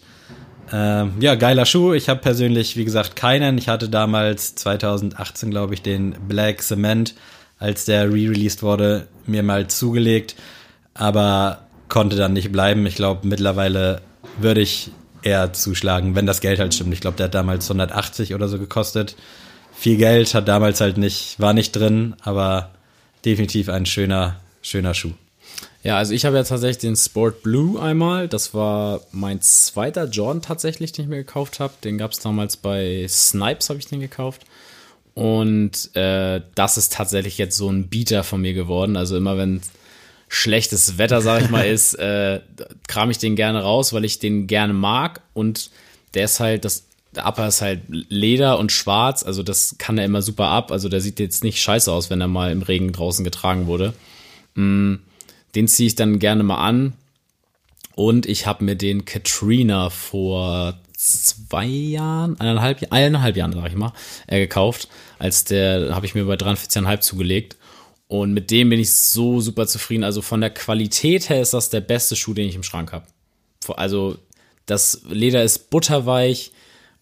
Ähm, ja, geiler Schuh. Ich habe persönlich, wie gesagt, keinen. Ich hatte damals 2018, glaube ich, den Black Cement, als der re-released wurde, mir mal zugelegt, aber konnte dann nicht bleiben. Ich glaube, mittlerweile würde ich eher zuschlagen, wenn das Geld halt stimmt. Ich glaube, der hat damals 180 oder so gekostet. Viel Geld hat damals halt nicht, war nicht drin, aber definitiv ein schöner, schöner Schuh. Ja, also ich habe ja tatsächlich den Sport Blue einmal. Das war mein zweiter Jordan tatsächlich, den ich mir gekauft habe. Den gab es damals bei Snipes, habe ich den gekauft. Und äh, das ist tatsächlich jetzt so ein Beater von mir geworden. Also immer wenn schlechtes Wetter, sag ich mal, ist, äh, kram ich den gerne raus, weil ich den gerne mag. Und der ist halt, das der Upper ist halt Leder und schwarz. Also das kann er immer super ab. Also der sieht jetzt nicht scheiße aus, wenn er mal im Regen draußen getragen wurde. Den ziehe ich dann gerne mal an. Und ich habe mir den Katrina vor zwei Jahren, eineinhalb, eineinhalb Jahren, sag ich mal, äh, gekauft. Als der habe ich mir bei 43,5 zugelegt. Und mit dem bin ich so super zufrieden. Also von der Qualität her ist das der beste Schuh, den ich im Schrank habe. Also das Leder ist butterweich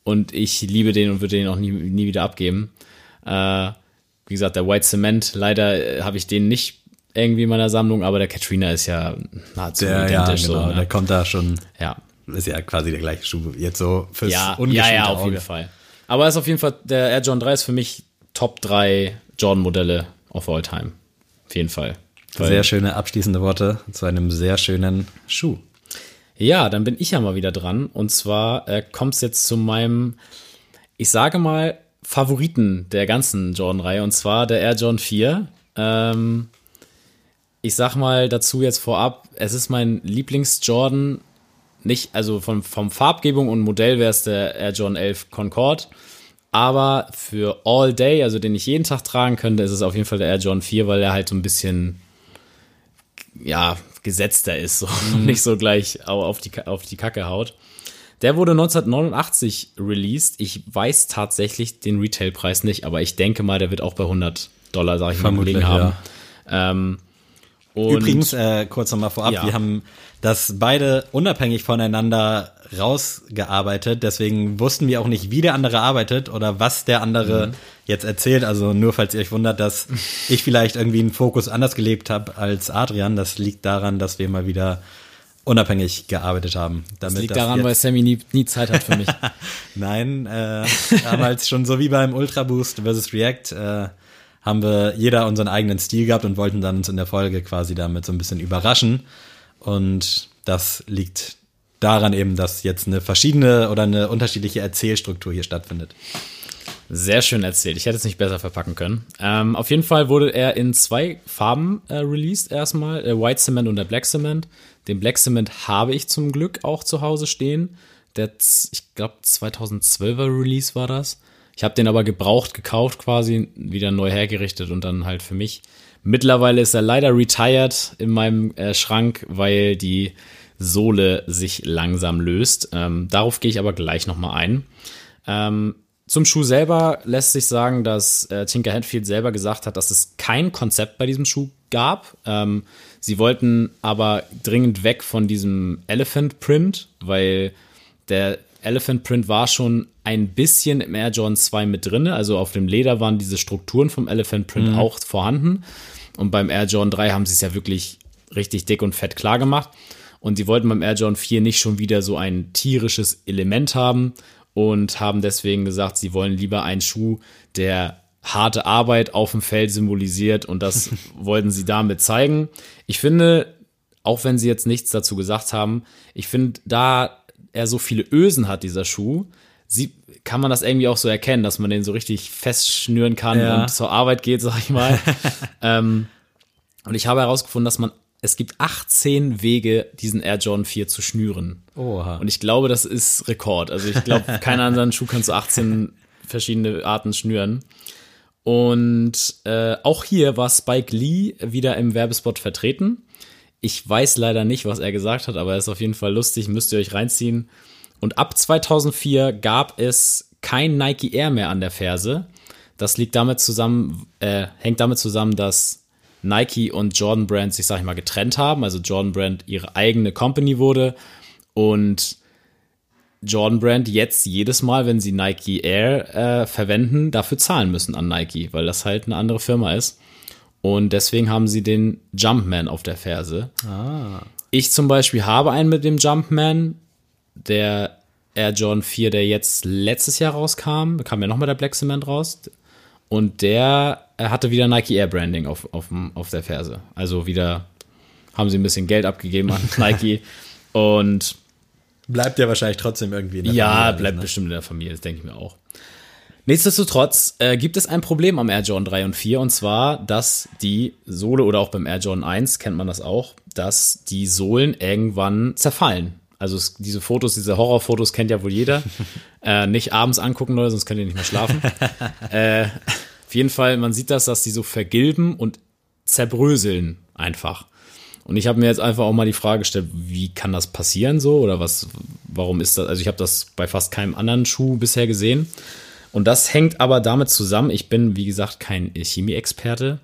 und ich liebe den und würde den auch nie, nie wieder abgeben. Äh, wie gesagt, der White Cement, leider äh, habe ich den nicht irgendwie in meiner Sammlung, aber der Katrina ist ja nahezu Der, ja, identisch. genau, so, ne? der kommt da schon, ja. ist ja quasi der gleiche Schuh, jetzt so fürs Ja, ja, ja, auf Auge. jeden Fall. Aber ist auf jeden Fall, der Air Jordan 3 ist für mich Top 3 Jordan-Modelle of all time. Auf jeden Fall. Weil- Sehr schöne abschließende Worte zu einem sehr schönen Schuh. Ja, dann bin ich ja mal wieder dran. Und zwar äh, kommt es jetzt zu meinem, ich sage mal, Favoriten der ganzen Jordan-Reihe. Und zwar der Air Jordan 4. Ähm, ich sag mal dazu jetzt vorab, es ist mein Lieblings-Jordan. Nicht, also von, vom Farbgebung und Modell wäre es der Air Jordan 11 Concorde. Aber für All Day, also den ich jeden Tag tragen könnte, ist es auf jeden Fall der Air Jordan 4, weil er halt so ein bisschen, ja, gesetzter ist so, und nicht so gleich au- auf die, auf die Kacke haut. Der wurde 1989 released. Ich weiß tatsächlich den Retailpreis nicht, aber ich denke mal, der wird auch bei 100 Dollar, sag ich mal, Vermutlich, gelegen haben. Ähm, und Übrigens, äh, kurz nochmal vorab, Ja. wir haben das beide unabhängig voneinander rausgearbeitet, deswegen wussten wir auch nicht, wie der andere arbeitet oder was der andere Mhm. jetzt erzählt. Also nur falls ihr euch wundert, dass ich vielleicht irgendwie einen Fokus anders gelebt habe als Adrian, das liegt daran, dass wir mal wieder unabhängig gearbeitet haben. Das liegt das daran, weil Sammy nie, nie Zeit hat für mich. Nein, äh, damals schon so wie beim Ultra Boost versus React äh, haben wir jeder unseren eigenen Stil gehabt und wollten dann uns in der Folge quasi damit so ein bisschen überraschen. Und das liegt daran eben, dass jetzt eine verschiedene oder eine unterschiedliche Erzählstruktur hier stattfindet. Sehr schön erzählt. Ich hätte es nicht besser verpacken können. Ähm, auf jeden Fall wurde er in zwei Farben äh, released erstmal, der White Cement und der Black Cement. Den Black Cement habe ich zum Glück auch zu Hause stehen. Der, ich glaube, 2012er Release war das. Ich habe den aber gebraucht gekauft quasi, wieder neu hergerichtet und dann halt für mich. Mittlerweile ist er leider retired in meinem äh, Schrank, weil die Sohle sich langsam löst. Ähm, darauf gehe ich aber gleich nochmal ein. Ähm, zum Schuh selber lässt sich sagen, dass äh, Tinker Hatfield selber gesagt hat, dass es kein Konzept bei diesem Schuh gab. Ähm, sie wollten aber dringend weg von diesem Elephant Print, weil der Elephant Print war schon ein bisschen im Air Jordan 2 mit drin. Also auf dem Leder waren diese Strukturen vom Elephant Print auch vorhanden. Und beim Air Jordan 3 haben sie es ja wirklich richtig dick und fett klar gemacht. Und sie wollten beim Air Jordan 4 nicht schon wieder so ein tierisches Element haben und haben deswegen gesagt, sie wollen lieber einen Schuh, der harte Arbeit auf dem Feld symbolisiert und das wollten sie damit zeigen. Ich finde, auch wenn sie jetzt nichts dazu gesagt haben, ich finde, da er so viele Ösen hat, dieser Schuh, sie, kann man das irgendwie auch so erkennen, dass man den so richtig festschnüren kann Ja. und zur Arbeit geht, sag ich mal. ähm, und ich habe herausgefunden, dass man, es gibt 18 Wege, diesen Air Jordan 4 zu schnüren. Oha. Und ich glaube, das ist Rekord. Also ich glaube, keiner anderen Schuh kann so 18 verschiedene Arten schnüren. Und äh, auch hier war Spike Lee wieder im Werbespot vertreten. Ich weiß leider nicht, was er gesagt hat, aber er ist auf jeden Fall lustig, müsst ihr euch reinziehen. Und ab 2004 gab es kein Nike Air mehr an der Ferse. Das liegt damit zusammen, äh, hängt damit zusammen, dass Nike und Jordan Brand sich, sag ich mal, getrennt haben. Also Jordan Brand ihre eigene Company wurde und Jordan Brand jetzt jedes Mal, wenn sie Nike Air äh, verwenden, dafür zahlen müssen an Nike, weil das halt eine andere Firma ist. Und deswegen haben sie den Jumpman auf der Ferse. Ich zum Beispiel habe einen mit dem Jumpman, der Air Jordan 4, der jetzt letztes Jahr rauskam. Da kam ja nochmal der Black Cement raus. Und der er hatte wieder Nike Air Branding auf, auf, auf der Ferse. Also wieder haben sie ein bisschen Geld abgegeben an Nike. Und Bleibt ja wahrscheinlich trotzdem irgendwie in der ja, Familie, bleibt ne? bestimmt in der Familie, das denke ich mir auch. Nichtsdestotrotz äh, gibt es ein Problem am Air Jordan 3 und 4 und zwar, dass die Sohle oder auch beim Air Jordan 1 kennt man das auch, dass die Sohlen irgendwann zerfallen. Also es, diese Fotos, diese Horrorfotos kennt ja wohl jeder. äh, nicht abends angucken, Leute, sonst könnt ihr nicht mehr schlafen. äh, auf jeden Fall, man sieht das, dass die so vergilben und zerbröseln einfach. Und ich habe mir jetzt einfach auch mal die Frage gestellt, wie kann das passieren so oder was, warum ist das? Also ich habe das bei fast keinem anderen Schuh bisher gesehen. Und das hängt aber damit zusammen, ich bin, wie gesagt, kein Chemie-Experte,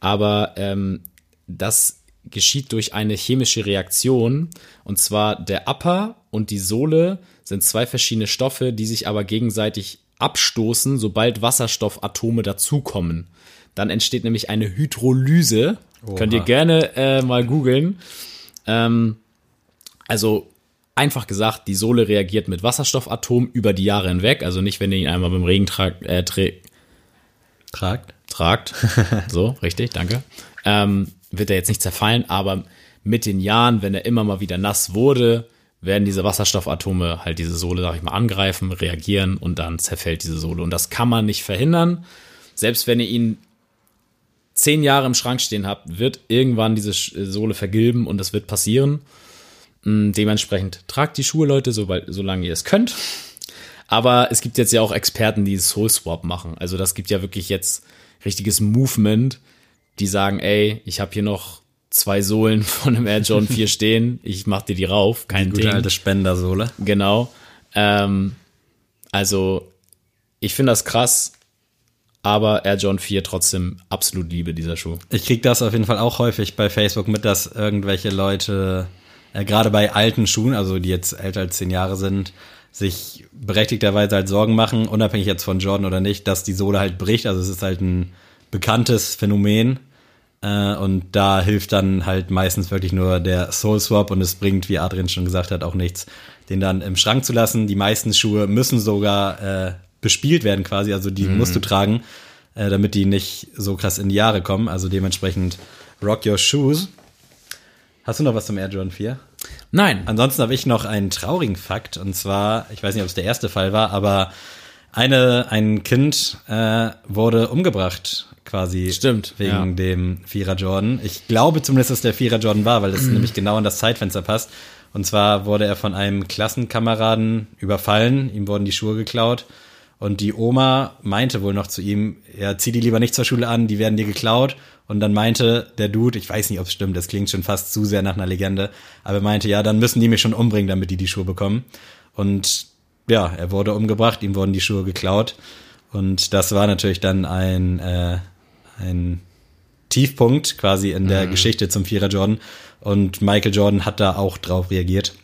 aber ähm, das geschieht durch eine chemische Reaktion. Und zwar der Upper und die Sohle sind zwei verschiedene Stoffe, die sich aber gegenseitig abstoßen, sobald Wasserstoffatome dazukommen. Dann entsteht nämlich eine Hydrolyse. Könnt ihr gerne äh, mal googeln. Ähm, also einfach gesagt, die Sohle reagiert mit Wasserstoffatom über die Jahre hinweg. Also nicht, wenn ihr ihn einmal beim Regen tragt, äh, trä- Tragt. tragt. So, richtig, danke. Ähm, wird er jetzt nicht zerfallen, aber mit den Jahren, wenn er immer mal wieder nass wurde, werden diese Wasserstoffatome halt diese Sohle, sag ich mal, angreifen, reagieren und dann zerfällt diese Sohle. Und das kann man nicht verhindern. Selbst wenn ihr ihn zehn Jahre im Schrank stehen habt, wird irgendwann diese Sohle vergilben und das wird passieren. Mm, dementsprechend tragt die Schuhe, Leute, sobald, solange ihr es könnt. Aber es gibt jetzt ja auch Experten, die Soul Swap machen. Also das gibt ja wirklich jetzt richtiges Movement, die sagen, ey, ich habe hier noch zwei Sohlen von einem Air Jordan 4 stehen, ich mach dir die rauf, kein Gute Ding. alte Spendersohle. Genau. Ähm, also, ich finde das krass, aber Air Jordan 4 trotzdem absolut liebe dieser Schuh. Ich krieg das auf jeden Fall auch häufig bei Facebook mit, dass irgendwelche Leute, äh, gerade bei alten Schuhen, also die jetzt älter als zehn Jahre sind, sich berechtigterweise halt Sorgen machen, unabhängig jetzt von Jordan oder nicht, dass die Sohle halt bricht. Also es ist halt ein bekanntes Phänomen. Äh, und da hilft dann halt meistens wirklich nur der Soul Swap und es bringt, wie Adrian schon gesagt hat, auch nichts, den dann im Schrank zu lassen. Die meisten Schuhe müssen sogar äh, bespielt werden quasi, also die musst du tragen, äh, damit die nicht so krass in die Jahre kommen. Also dementsprechend rock your shoes. Hast du noch was zum Air Jordan 4? Nein. Ansonsten habe ich noch einen traurigen Fakt und zwar, ich weiß nicht, ob es der erste Fall war, aber eine, ein Kind äh, wurde umgebracht quasi Stimmt, wegen ja. dem Vierer Jordan. Ich glaube zumindest, dass der Vierer Jordan war, weil das nämlich genau in das Zeitfenster passt. Und zwar wurde er von einem Klassenkameraden überfallen, ihm wurden die Schuhe geklaut und die Oma meinte wohl noch zu ihm, ja, zieh die lieber nicht zur Schule an, die werden dir geklaut. Und dann meinte der Dude, ich weiß nicht, ob es stimmt, das klingt schon fast zu sehr nach einer Legende, aber er meinte, ja, dann müssen die mich schon umbringen, damit die die Schuhe bekommen. Und ja, er wurde umgebracht, ihm wurden die Schuhe geklaut. Und das war natürlich dann ein, äh, ein Tiefpunkt quasi in der Geschichte zum Vierer Jordan. Und Michael Jordan hat da auch drauf reagiert.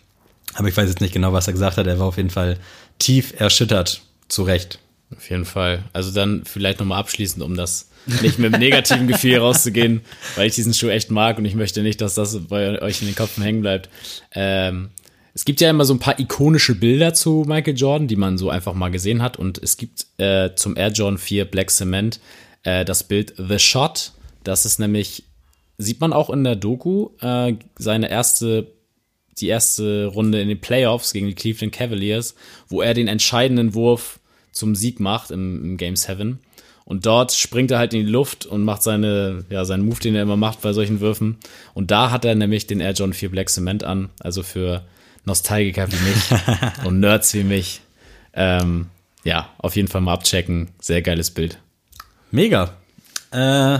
Aber ich weiß jetzt nicht genau, was er gesagt hat. Er war auf jeden Fall tief erschüttert. Zu Recht. Auf jeden Fall. Also dann vielleicht nochmal abschließend, um das nicht mit einem negativen Gefühl rauszugehen, weil ich diesen Schuh echt mag und ich möchte nicht, dass das bei euch in den Köpfen hängen bleibt. Ähm, es gibt ja immer so ein paar ikonische Bilder zu Michael Jordan, die man so einfach mal gesehen hat. Und es gibt äh, zum Air Jordan 4 Black Cement äh, das Bild The Shot. Das ist nämlich, sieht man auch in der Doku, äh, seine erste die erste Runde in den Playoffs gegen die Cleveland Cavaliers, wo er den entscheidenden Wurf zum Sieg macht im, im Game 7. Und dort springt er halt in die Luft und macht seine, ja, seinen Move, den er immer macht bei solchen Würfen. Und da hat er nämlich den Air Jordan 4 Black Cement an, also für Nostalgiker wie mich und Nerds wie mich. Ähm, ja, auf jeden Fall mal abchecken. Sehr geiles Bild. Mega. Äh,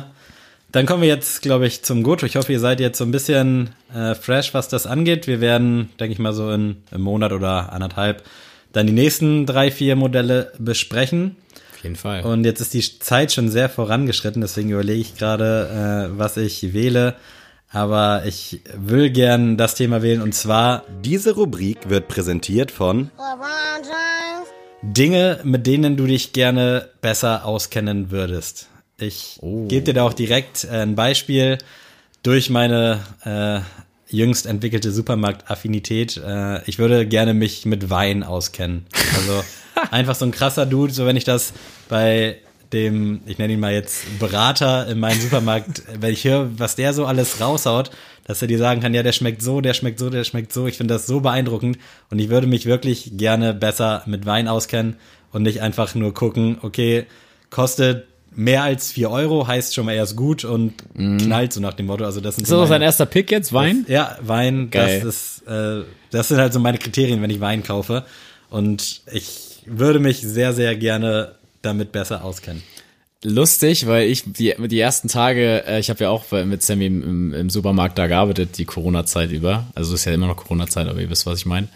dann kommen wir jetzt, glaube ich, zum Goto. Ich hoffe, ihr seid jetzt so ein bisschen äh, fresh, was das angeht. Wir werden, denke ich mal, so in einem Monat oder anderthalb dann die nächsten drei, vier Modelle besprechen. Auf jeden Fall. Und jetzt ist die Zeit schon sehr vorangeschritten, deswegen überlege ich gerade, äh, was ich wähle. Aber ich will gern das Thema wählen und zwar Diese Rubrik wird präsentiert von. Dinge, mit denen du dich gerne besser auskennen würdest. Ich gebe dir da auch direkt äh, ein Beispiel durch meine äh, jüngst entwickelte Supermarktaffinität. Äh, ich würde gerne mich mit Wein auskennen. Also einfach so ein krasser Dude, so wenn ich das bei dem, ich nenne ihn mal jetzt Berater in meinem Supermarkt, wenn ich höre, was der so alles raushaut, dass er dir sagen kann, ja, der schmeckt so, der schmeckt so, der schmeckt so. Ich finde das so beeindruckend und ich würde mich wirklich gerne besser mit Wein auskennen und nicht einfach nur gucken, okay, kostet mehr als vier Euro, heißt schon mal erst gut und knallt so nach dem Motto. Also das sind Ist das meine- sein erster Pick jetzt? Wein? ja, Wein, Geil. das ist, äh, das sind halt so meine Kriterien, wenn ich Wein kaufe. Und ich würde mich sehr, sehr gerne damit besser auskennen. lustig, weil ich die, die ersten Tage, äh, ich habe ja auch mit Sammy im, im, im Supermarkt da gearbeitet, die Corona-Zeit über. Also ist ja immer noch Corona-Zeit, aber ihr wisst, was ich meine.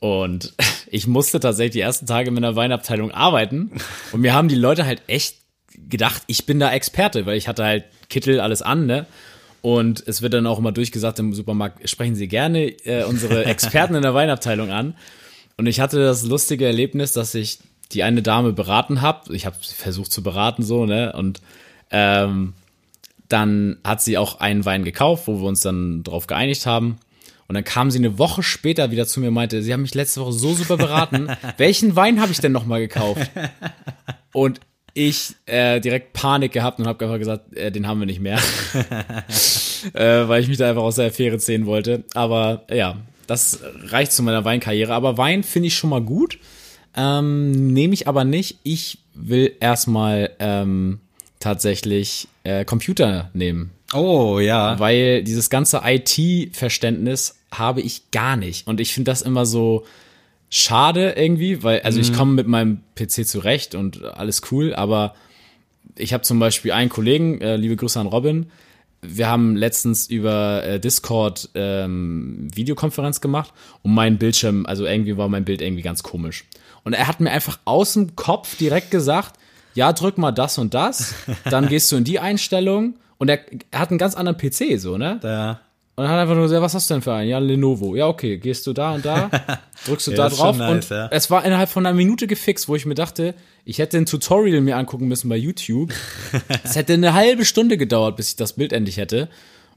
Und ich musste tatsächlich die ersten Tage mit einer Weinabteilung arbeiten. Und mir haben die Leute halt echt gedacht, ich bin da Experte, weil ich hatte halt Kittel, alles an, ne? Und es wird dann auch immer durchgesagt im Supermarkt, sprechen Sie gerne äh, unsere Experten in der Weinabteilung an. Und ich hatte das lustige Erlebnis, dass ich die eine Dame beraten habe. Ich habe versucht zu beraten so, ne? Und ähm, dann hat sie auch einen Wein gekauft, wo wir uns dann drauf geeinigt haben. Und dann kam sie eine Woche später wieder zu mir und meinte, sie haben mich letzte Woche so super beraten. Welchen Wein habe ich denn nochmal gekauft? Und ich äh, direkt Panik gehabt und habe einfach gesagt, äh, den haben wir nicht mehr. äh, weil ich mich da einfach aus der Affäre ziehen wollte. Aber ja, das reicht zu meiner Weinkarriere. Aber Wein finde ich schon mal gut. Ähm, Nehme ich aber nicht. Ich will erstmal ähm, tatsächlich äh, Computer nehmen. Oh, ja. Weil dieses ganze IT-Verständnis habe ich gar nicht. Und ich finde das immer so schade irgendwie, weil, also ich komme mit meinem PC zurecht und alles cool, aber ich habe zum Beispiel einen Kollegen, äh, liebe Grüße an Robin, wir haben letztens über äh, Discord ähm, Videokonferenz gemacht und mein Bildschirm, also irgendwie war mein Bild irgendwie ganz komisch. Und er hat mir einfach aus dem Kopf direkt gesagt, ja, drück mal das und das, dann gehst du in die Einstellung und er, er hat einen ganz anderen PC, so, ne? Ja. Und dann hat er einfach nur gesagt, was hast du denn für einen? Ja, Lenovo. Ja, okay, gehst du da und da, drückst du Ja, da drauf nice, und ja. es war innerhalb von einer Minute gefixt, wo ich mir dachte, ich hätte ein Tutorial mir angucken müssen bei YouTube. es hätte eine halbe Stunde gedauert, bis ich das Bild endlich hätte.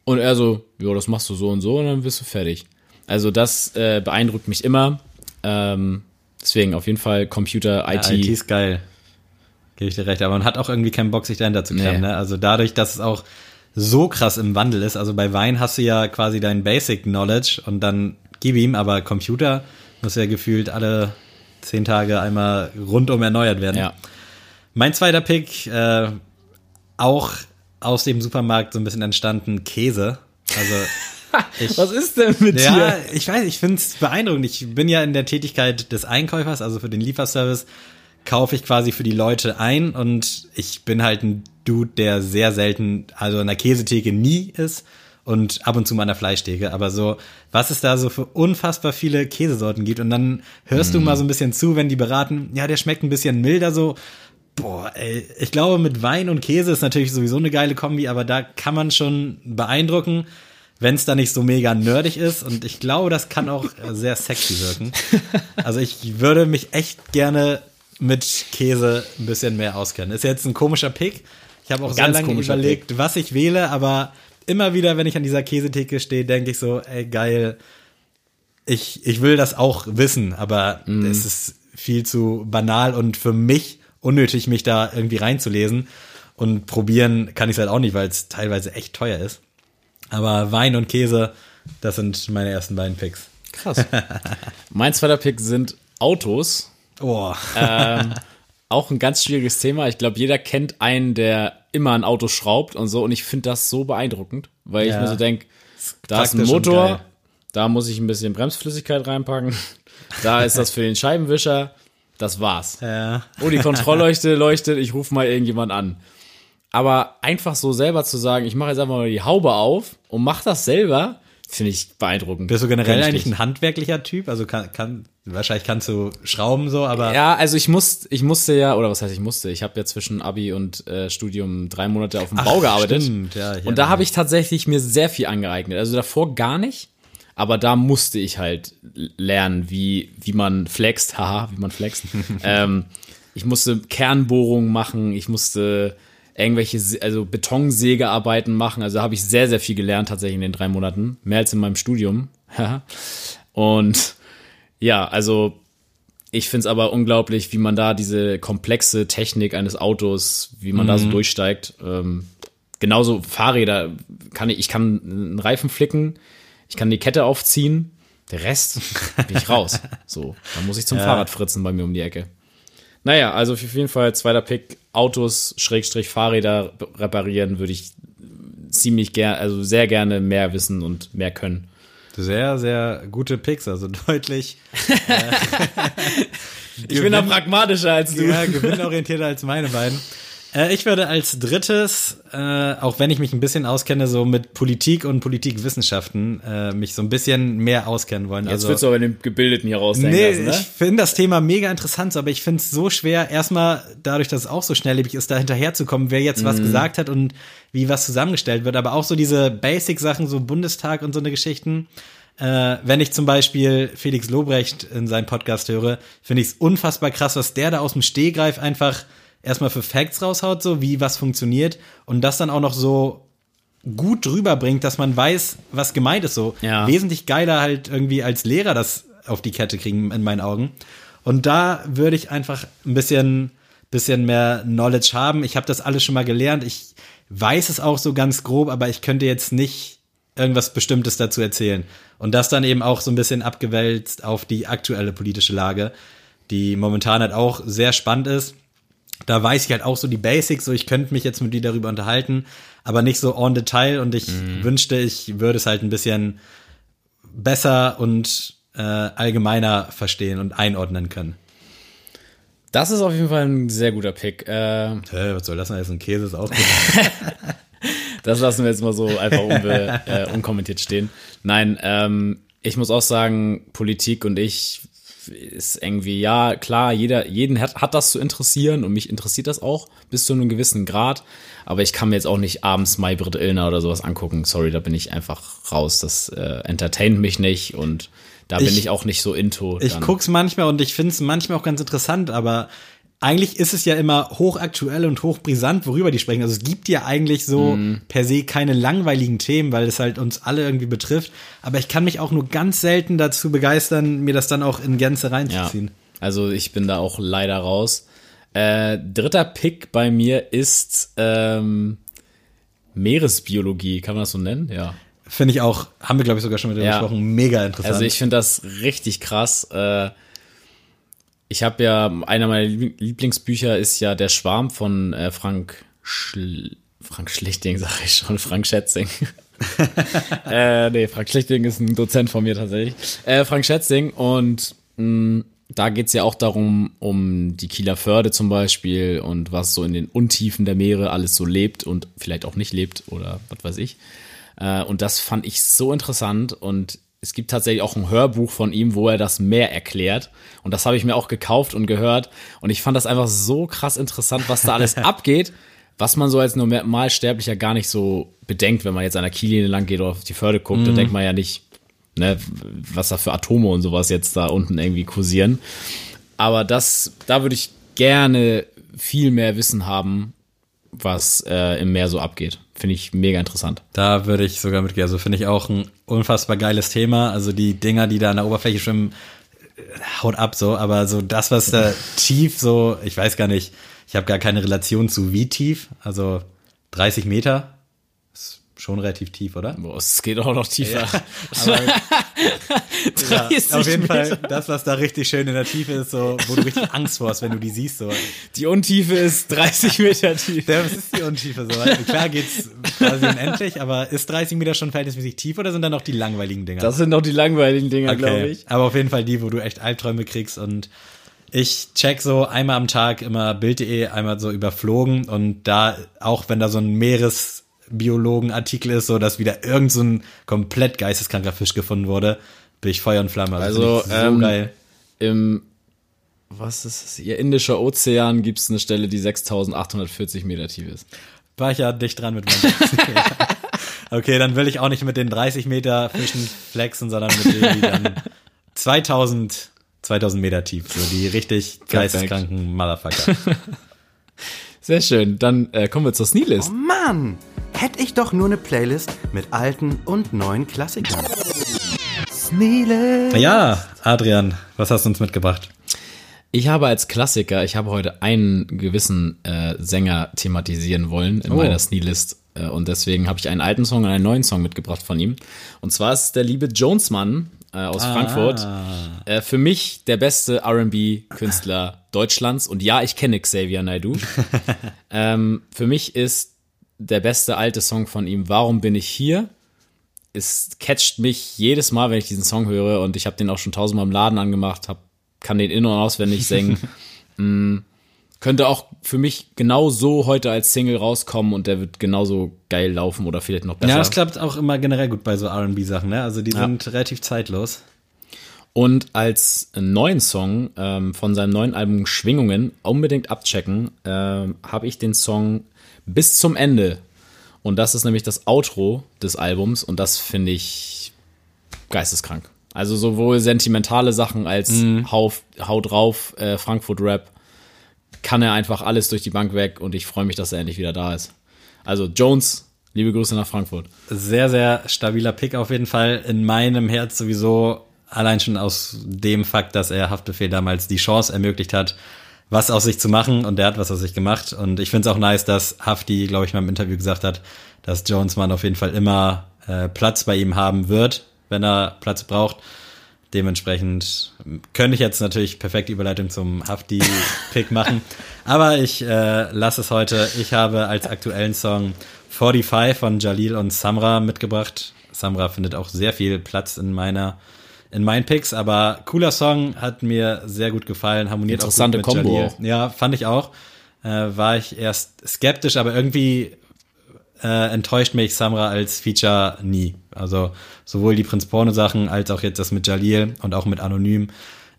Und er so, ja, das machst du so und so und dann bist du fertig. Also das äh, beeindruckt mich immer. Ähm, deswegen auf jeden Fall Computer, IT. IT ist geil. Gebe ich dir recht. Aber man hat auch irgendwie keinen Bock, sich dahinter zu klemmen. Nee. Ne? Also dadurch, dass es auch so krass im Wandel ist. Also bei Wein hast du ja quasi dein Basic Knowledge und dann gib ihm, aber Computer muss ja gefühlt alle zehn Tage einmal rundum erneuert werden. ja. Mein zweiter Pick, äh, auch aus dem Supermarkt so ein bisschen entstanden, Käse. Also ich, Was ist denn mit ja, dir? ich weiß, ich finde es beeindruckend. Ich bin ja in der Tätigkeit des Einkäufers, also für den Lieferservice, kaufe ich quasi für die Leute ein und ich bin halt ein Dude, der sehr selten, also in der Käsetheke nie ist und ab und zu mal an der Fleischtheke. Aber so, was es da so für unfassbar viele Käsesorten gibt und dann hörst du mal so ein bisschen zu, wenn die beraten, ja, der schmeckt ein bisschen milder so. Boah, ey, ich glaube, mit Wein und Käse ist natürlich sowieso eine geile Kombi, aber da kann man schon beeindrucken, wenn es da nicht so mega nerdig ist. Und ich glaube, das kann auch äh, sehr sexy wirken. Also ich würde mich echt gerne mit Käse ein bisschen mehr auskennen. Ist jetzt ein komischer Pick. Ich habe auch sehr Ganz lange komischer überlegt, was ich wähle, aber immer wieder, wenn ich an dieser Käsetheke stehe, denke ich so, ey, geil, ich, ich will das auch wissen, aber Mhm. es ist viel zu banal und für mich unnötig, mich da irgendwie reinzulesen. Und probieren kann ich es halt auch nicht, weil es teilweise echt teuer ist. Aber Wein und Käse, das sind meine ersten beiden Picks. Krass. mein zweiter Pick sind Autos. Oh, ähm, auch ein ganz schwieriges Thema. Ich glaube, jeder kennt einen, der immer ein Auto schraubt und so. Und ich finde das so beeindruckend, weil ich Ja. mir so denke, da ist ein Motor, da muss ich ein bisschen Bremsflüssigkeit reinpacken. Da ist das für den Scheibenwischer. Das war's. ja. Oh, die Kontrollleuchte leuchtet, ich rufe mal irgendjemand an. Aber einfach so selber zu sagen, ich mache jetzt einfach mal die Haube auf und mach das selber, finde ich beeindruckend. Bist du generell ich eigentlich ein handwerklicher Typ? Also kann, kann wahrscheinlich kannst du schrauben so, aber Ja, also ich muss, ich musste ja, oder was heißt ich musste? Ich habe ja zwischen Abi und äh, Studium drei Monate auf dem Bau gearbeitet. stimmt, ja, und da habe ich tatsächlich mir sehr viel angeeignet. Also davor gar nicht, aber da musste ich halt lernen, wie, wie man flext, haha, wie man flext. ähm, ich musste Kernbohrungen machen, ich musste irgendwelche, also Betonsägearbeiten machen. Also habe ich sehr, sehr viel gelernt tatsächlich in den drei Monaten. Mehr als in meinem Studium. und ja, also ich finde es aber unglaublich, wie man da diese komplexe Technik eines Autos, wie man da so durchsteigt. Ähm, genauso Fahrräder kann ich, ich kann einen Reifen flicken, ich kann die Kette aufziehen, der Rest bin ich raus. So, dann muss ich zum Fahrrad fritzen bei mir um die Ecke. Naja, also auf jeden Fall zweiter Pick, Autos, Schrägstrich, Fahrräder reparieren würde ich ziemlich gerne, also sehr gerne mehr wissen und mehr können. sehr, sehr gute Picks, also deutlich Ich bin da pragmatischer als du. ja, gewinnorientierter als meine beiden. Äh, ich würde als drittes, äh, auch wenn ich mich ein bisschen auskenne, so mit Politik und Politikwissenschaften, äh, mich so ein bisschen mehr auskennen wollen. Jetzt also, willst du aber den Gebildeten hier rausdenken Nee, lassen, ne? ich finde das Thema mega interessant, aber ich finde es so schwer, erstmal dadurch, dass es auch so schnelllebig ist, da hinterherzukommen, wer jetzt Mhm. was gesagt hat und wie was zusammengestellt wird. Aber auch so diese Basic-Sachen, so Bundestag und so eine Geschichten. Äh, wenn ich zum Beispiel Felix Lobrecht in seinem Podcast höre, finde ich es unfassbar krass, was der da aus dem Stehgreif einfach erstmal für Facts raushaut, so wie was funktioniert und das dann auch noch so gut drüber bringt, dass man weiß, was gemeint ist. So Ja. wesentlich geiler halt irgendwie als Lehrer das auf die Kette kriegen, in meinen Augen. Und da würde ich einfach ein bisschen, bisschen mehr Knowledge haben. Ich habe das alles schon mal gelernt. Ich weiß es auch so ganz grob, aber ich könnte jetzt nicht irgendwas Bestimmtes dazu erzählen. Und das dann eben auch so ein bisschen abgewälzt auf die aktuelle politische Lage, die momentan halt auch sehr spannend ist. Da weiß ich halt auch so die Basics, so ich könnte mich jetzt mit dir darüber unterhalten, aber nicht so en Detail und ich wünschte, ich würde es halt ein bisschen besser und äh, allgemeiner verstehen und einordnen können. Das ist auf jeden Fall ein sehr guter Pick. Äh, Hä, was soll das denn jetzt? Ein Käse ist auch gut. Das lassen wir jetzt mal so einfach unbe äh, unkommentiert stehen. Nein, ähm, ich muss auch sagen, Politik und ich ist irgendwie, ja, klar, jeder, jeden hat, hat das zu interessieren und mich interessiert das auch bis zu einem gewissen Grad. Aber ich kann mir jetzt auch nicht abends Maybrit Illner oder sowas angucken. Sorry, da bin ich einfach raus. Das äh, entertaint mich nicht und da bin Ich- ich auch nicht so into. Ich dann. guck's manchmal und ich find's manchmal auch ganz interessant, aber eigentlich ist es ja immer hochaktuell und hochbrisant, worüber die sprechen. Also es gibt ja eigentlich so Mhm. per se keine langweiligen Themen, weil es halt uns alle irgendwie betrifft. Aber ich kann mich auch nur ganz selten dazu begeistern, mir das dann auch in Gänze Ja, reinzuziehen. also ich bin da auch leider raus. Äh, dritter Pick bei mir ist ähm, Meeresbiologie, kann man das so nennen? Ja. Finde ich auch, haben wir glaube ich sogar schon mit Ja. gesprochen, mega interessant. Also ich finde das richtig krass. Äh, ich habe ja, einer meiner Liebl- Lieblingsbücher ist ja Der Schwarm von äh, Frank Schl Frank Schlichting, sage ich schon, Frank Schätzing. äh, nee, Frank Schlichting ist ein Dozent von mir tatsächlich. Äh, Frank Schätzing und mh, da geht's ja auch darum, um die Kieler Förde zum Beispiel und was so in den Untiefen der Meere alles so lebt und vielleicht auch nicht lebt oder was weiß ich. Äh, und das fand ich so interessant und es gibt tatsächlich auch ein Hörbuch von ihm, wo er das mehr erklärt. Und das habe ich mir auch gekauft und gehört. Und ich fand das einfach so krass interessant, was da alles abgeht, was man so als Normalsterblicher gar nicht so bedenkt, wenn man jetzt an der Kiellinie lang geht oder auf die Förde guckt. Dann denkt man ja nicht, ne, was da für Atome und sowas jetzt da unten irgendwie kursieren. Aber das, da würde ich gerne viel mehr Wissen haben, was äh, im Meer so abgeht. Finde ich mega interessant. Da würde ich sogar mitgehen. Also finde ich auch ein unfassbar geiles Thema. Also die Dinger, die da an der Oberfläche schwimmen, äh, haut ab so. Aber so das, was da tief so, ich weiß gar nicht, ich habe gar keine Relation zu wie tief. Also 30 Meter schon relativ tief, oder? Boah, es geht auch noch tiefer. Aber 30 auf jeden Meter. Fall das, was da richtig schön in der Tiefe ist, so, wo du richtig Angst vor hast, wenn du die siehst. So. Die Untiefe ist 30 Meter tief. Ja, was ist die Untiefe so? Also Klar geht's quasi unendlich, aber ist 30 Meter schon verhältnismäßig tief oder sind da noch die langweiligen Dinger? Das sind noch die langweiligen Dinger, glaube ich. Aber auf jeden Fall die, wo du echt Albträume kriegst und ich check so einmal am Tag immer Bild.de einmal so überflogen und da, auch wenn da so ein Meeresbiologen-Artikel ist, so dass wieder irgend so ein komplett geisteskranker Fisch gefunden wurde, bin ich Feuer und Flamme. Also, ich so ähm, geil. Im, was ist es? Ihr Indischer Ozean gibt es eine Stelle, die 6840 Meter tief ist. War ich ja dicht dran mit meinem Okay, dann will ich auch nicht mit den 30 Meter Fischen flexen, sondern mit denen, die dann 2000, 2000 Meter tief, so die richtig geisteskranken Motherfucker. Sehr schön. Dann äh, kommen wir zur Sneelist. Mann, hätte ich doch nur eine Playlist mit alten und neuen Klassikern. Sneele. Ja, Adrian, was hast du uns mitgebracht? Ich habe als Klassiker, ich habe heute einen gewissen äh, Sänger thematisieren wollen in meiner Sneelist. Äh, und deswegen habe ich einen alten Song und einen neuen Song mitgebracht von ihm. Und zwar ist es der liebe Jonesmann äh, aus Frankfurt. Äh, für mich der beste RB-Künstler Deutschlands. Und ja, ich kenne Xavier Naidoo. ähm, für mich ist der beste alte Song von ihm, Warum bin ich hier? Es catcht mich jedes Mal, wenn ich diesen Song höre. Und ich habe den auch schon tausendmal im Laden angemacht, hab, kann den in- und auswendig singen. mm, könnte auch für mich genau so heute als Single rauskommen und der wird genauso geil laufen oder vielleicht noch besser. Ja, das klappt auch immer generell gut bei so R&B-Sachen, ne? Also die Ja. sind relativ zeitlos. Und als neuen Song ähm, von seinem neuen Album Schwingungen unbedingt abchecken, ähm, habe ich den Song bis zum Ende. Und das ist nämlich das Outro des Albums und das finde ich geisteskrank. Also sowohl sentimentale Sachen als Hau, Hau drauf, äh, Frankfurt Rap, kann er einfach alles durch die Bank weg und ich freue mich, dass er endlich wieder da ist. Also Jones, liebe Grüße nach Frankfurt. Sehr, sehr stabiler Pick auf jeden Fall. In meinem Herz sowieso allein schon aus dem Fakt, dass er Haftbefehl damals die Chance ermöglicht hat, was aus sich zu machen und der hat was aus sich gemacht. Und ich finde es auch nice, dass Hafti, glaube ich, mal im Interview gesagt hat, dass Jones Mann auf jeden Fall immer äh, Platz bei ihm haben wird, wenn er Platz braucht. Dementsprechend könnte ich jetzt natürlich perfekte Überleitung zum Hafti-Pick machen. Aber ich äh, lasse es heute. Ich habe als aktuellen Song 45 von Jalil und Samra mitgebracht. Samra findet auch sehr viel Platz in meiner in meinen Picks, aber cooler Song, hat mir sehr gut gefallen, harmoniert Interessante auch gut mit Kombo Jalil. Ja, fand ich auch. Äh, war ich erst skeptisch, aber irgendwie äh, enttäuscht mich Samra als Feature nie. Also sowohl die Prinz Porno Sachen als auch jetzt das mit Jalil und auch mit Anonym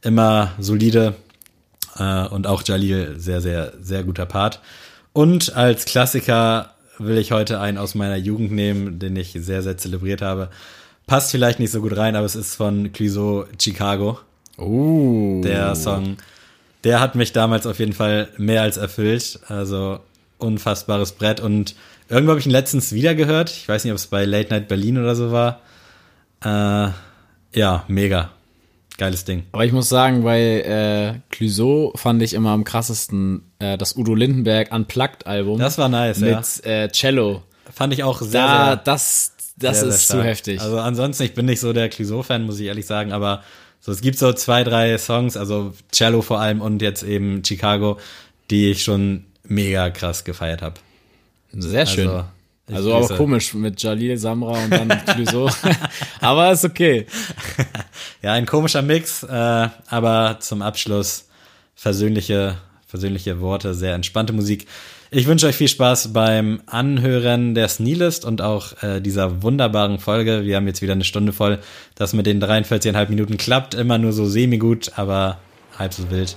immer solide äh, und auch Jalil sehr, sehr, sehr guter Part. Und als Klassiker will ich heute einen aus meiner Jugend nehmen, den ich sehr, sehr zelebriert habe. Passt vielleicht nicht so gut rein, aber es ist von Clouseau Chicago. Uh. Der Song, der hat mich damals auf jeden Fall mehr als erfüllt. Also unfassbares Brett. Und irgendwo habe ich ihn letztens wieder gehört. Ich weiß nicht, ob es bei Late Night Berlin oder so war. Äh, ja, mega. Geiles Ding. Aber ich muss sagen, bei äh, Clouseau fand ich immer am krassesten äh, das Udo Lindenberg Unplugged-Album. Das war nice, ja. Mit äh, Cello. Fand ich auch sehr, Da, sehr, das, das sehr, ist sehr zu heftig. Also ansonsten, ich bin nicht so der Clouseau-Fan, muss ich ehrlich sagen, aber so, es gibt so zwei, drei Songs, also Cello vor allem und jetzt eben Chicago, die ich schon mega krass gefeiert habe. Sehr schön. Also, Also, grüße. komisch mit Jalil, Samra und dann Clouseau. aber ist okay. Ja, ein komischer Mix, äh, aber zum Abschluss versöhnliche, versöhnliche Worte, sehr entspannte Musik. Ich wünsche euch viel Spaß beim Anhören der Sneelist und auch äh, dieser wunderbaren Folge. Wir haben jetzt wieder eine Stunde voll. Das mit den 43,5 Minuten klappt immer nur so semi-gut, aber halb so wild.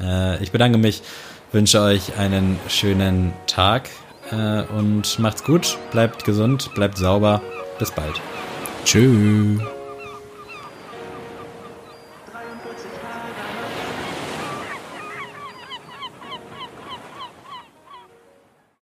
Äh, ich bedanke mich, wünsche euch einen schönen Tag äh, und macht's gut, bleibt gesund, bleibt sauber. Bis bald. Tschüss.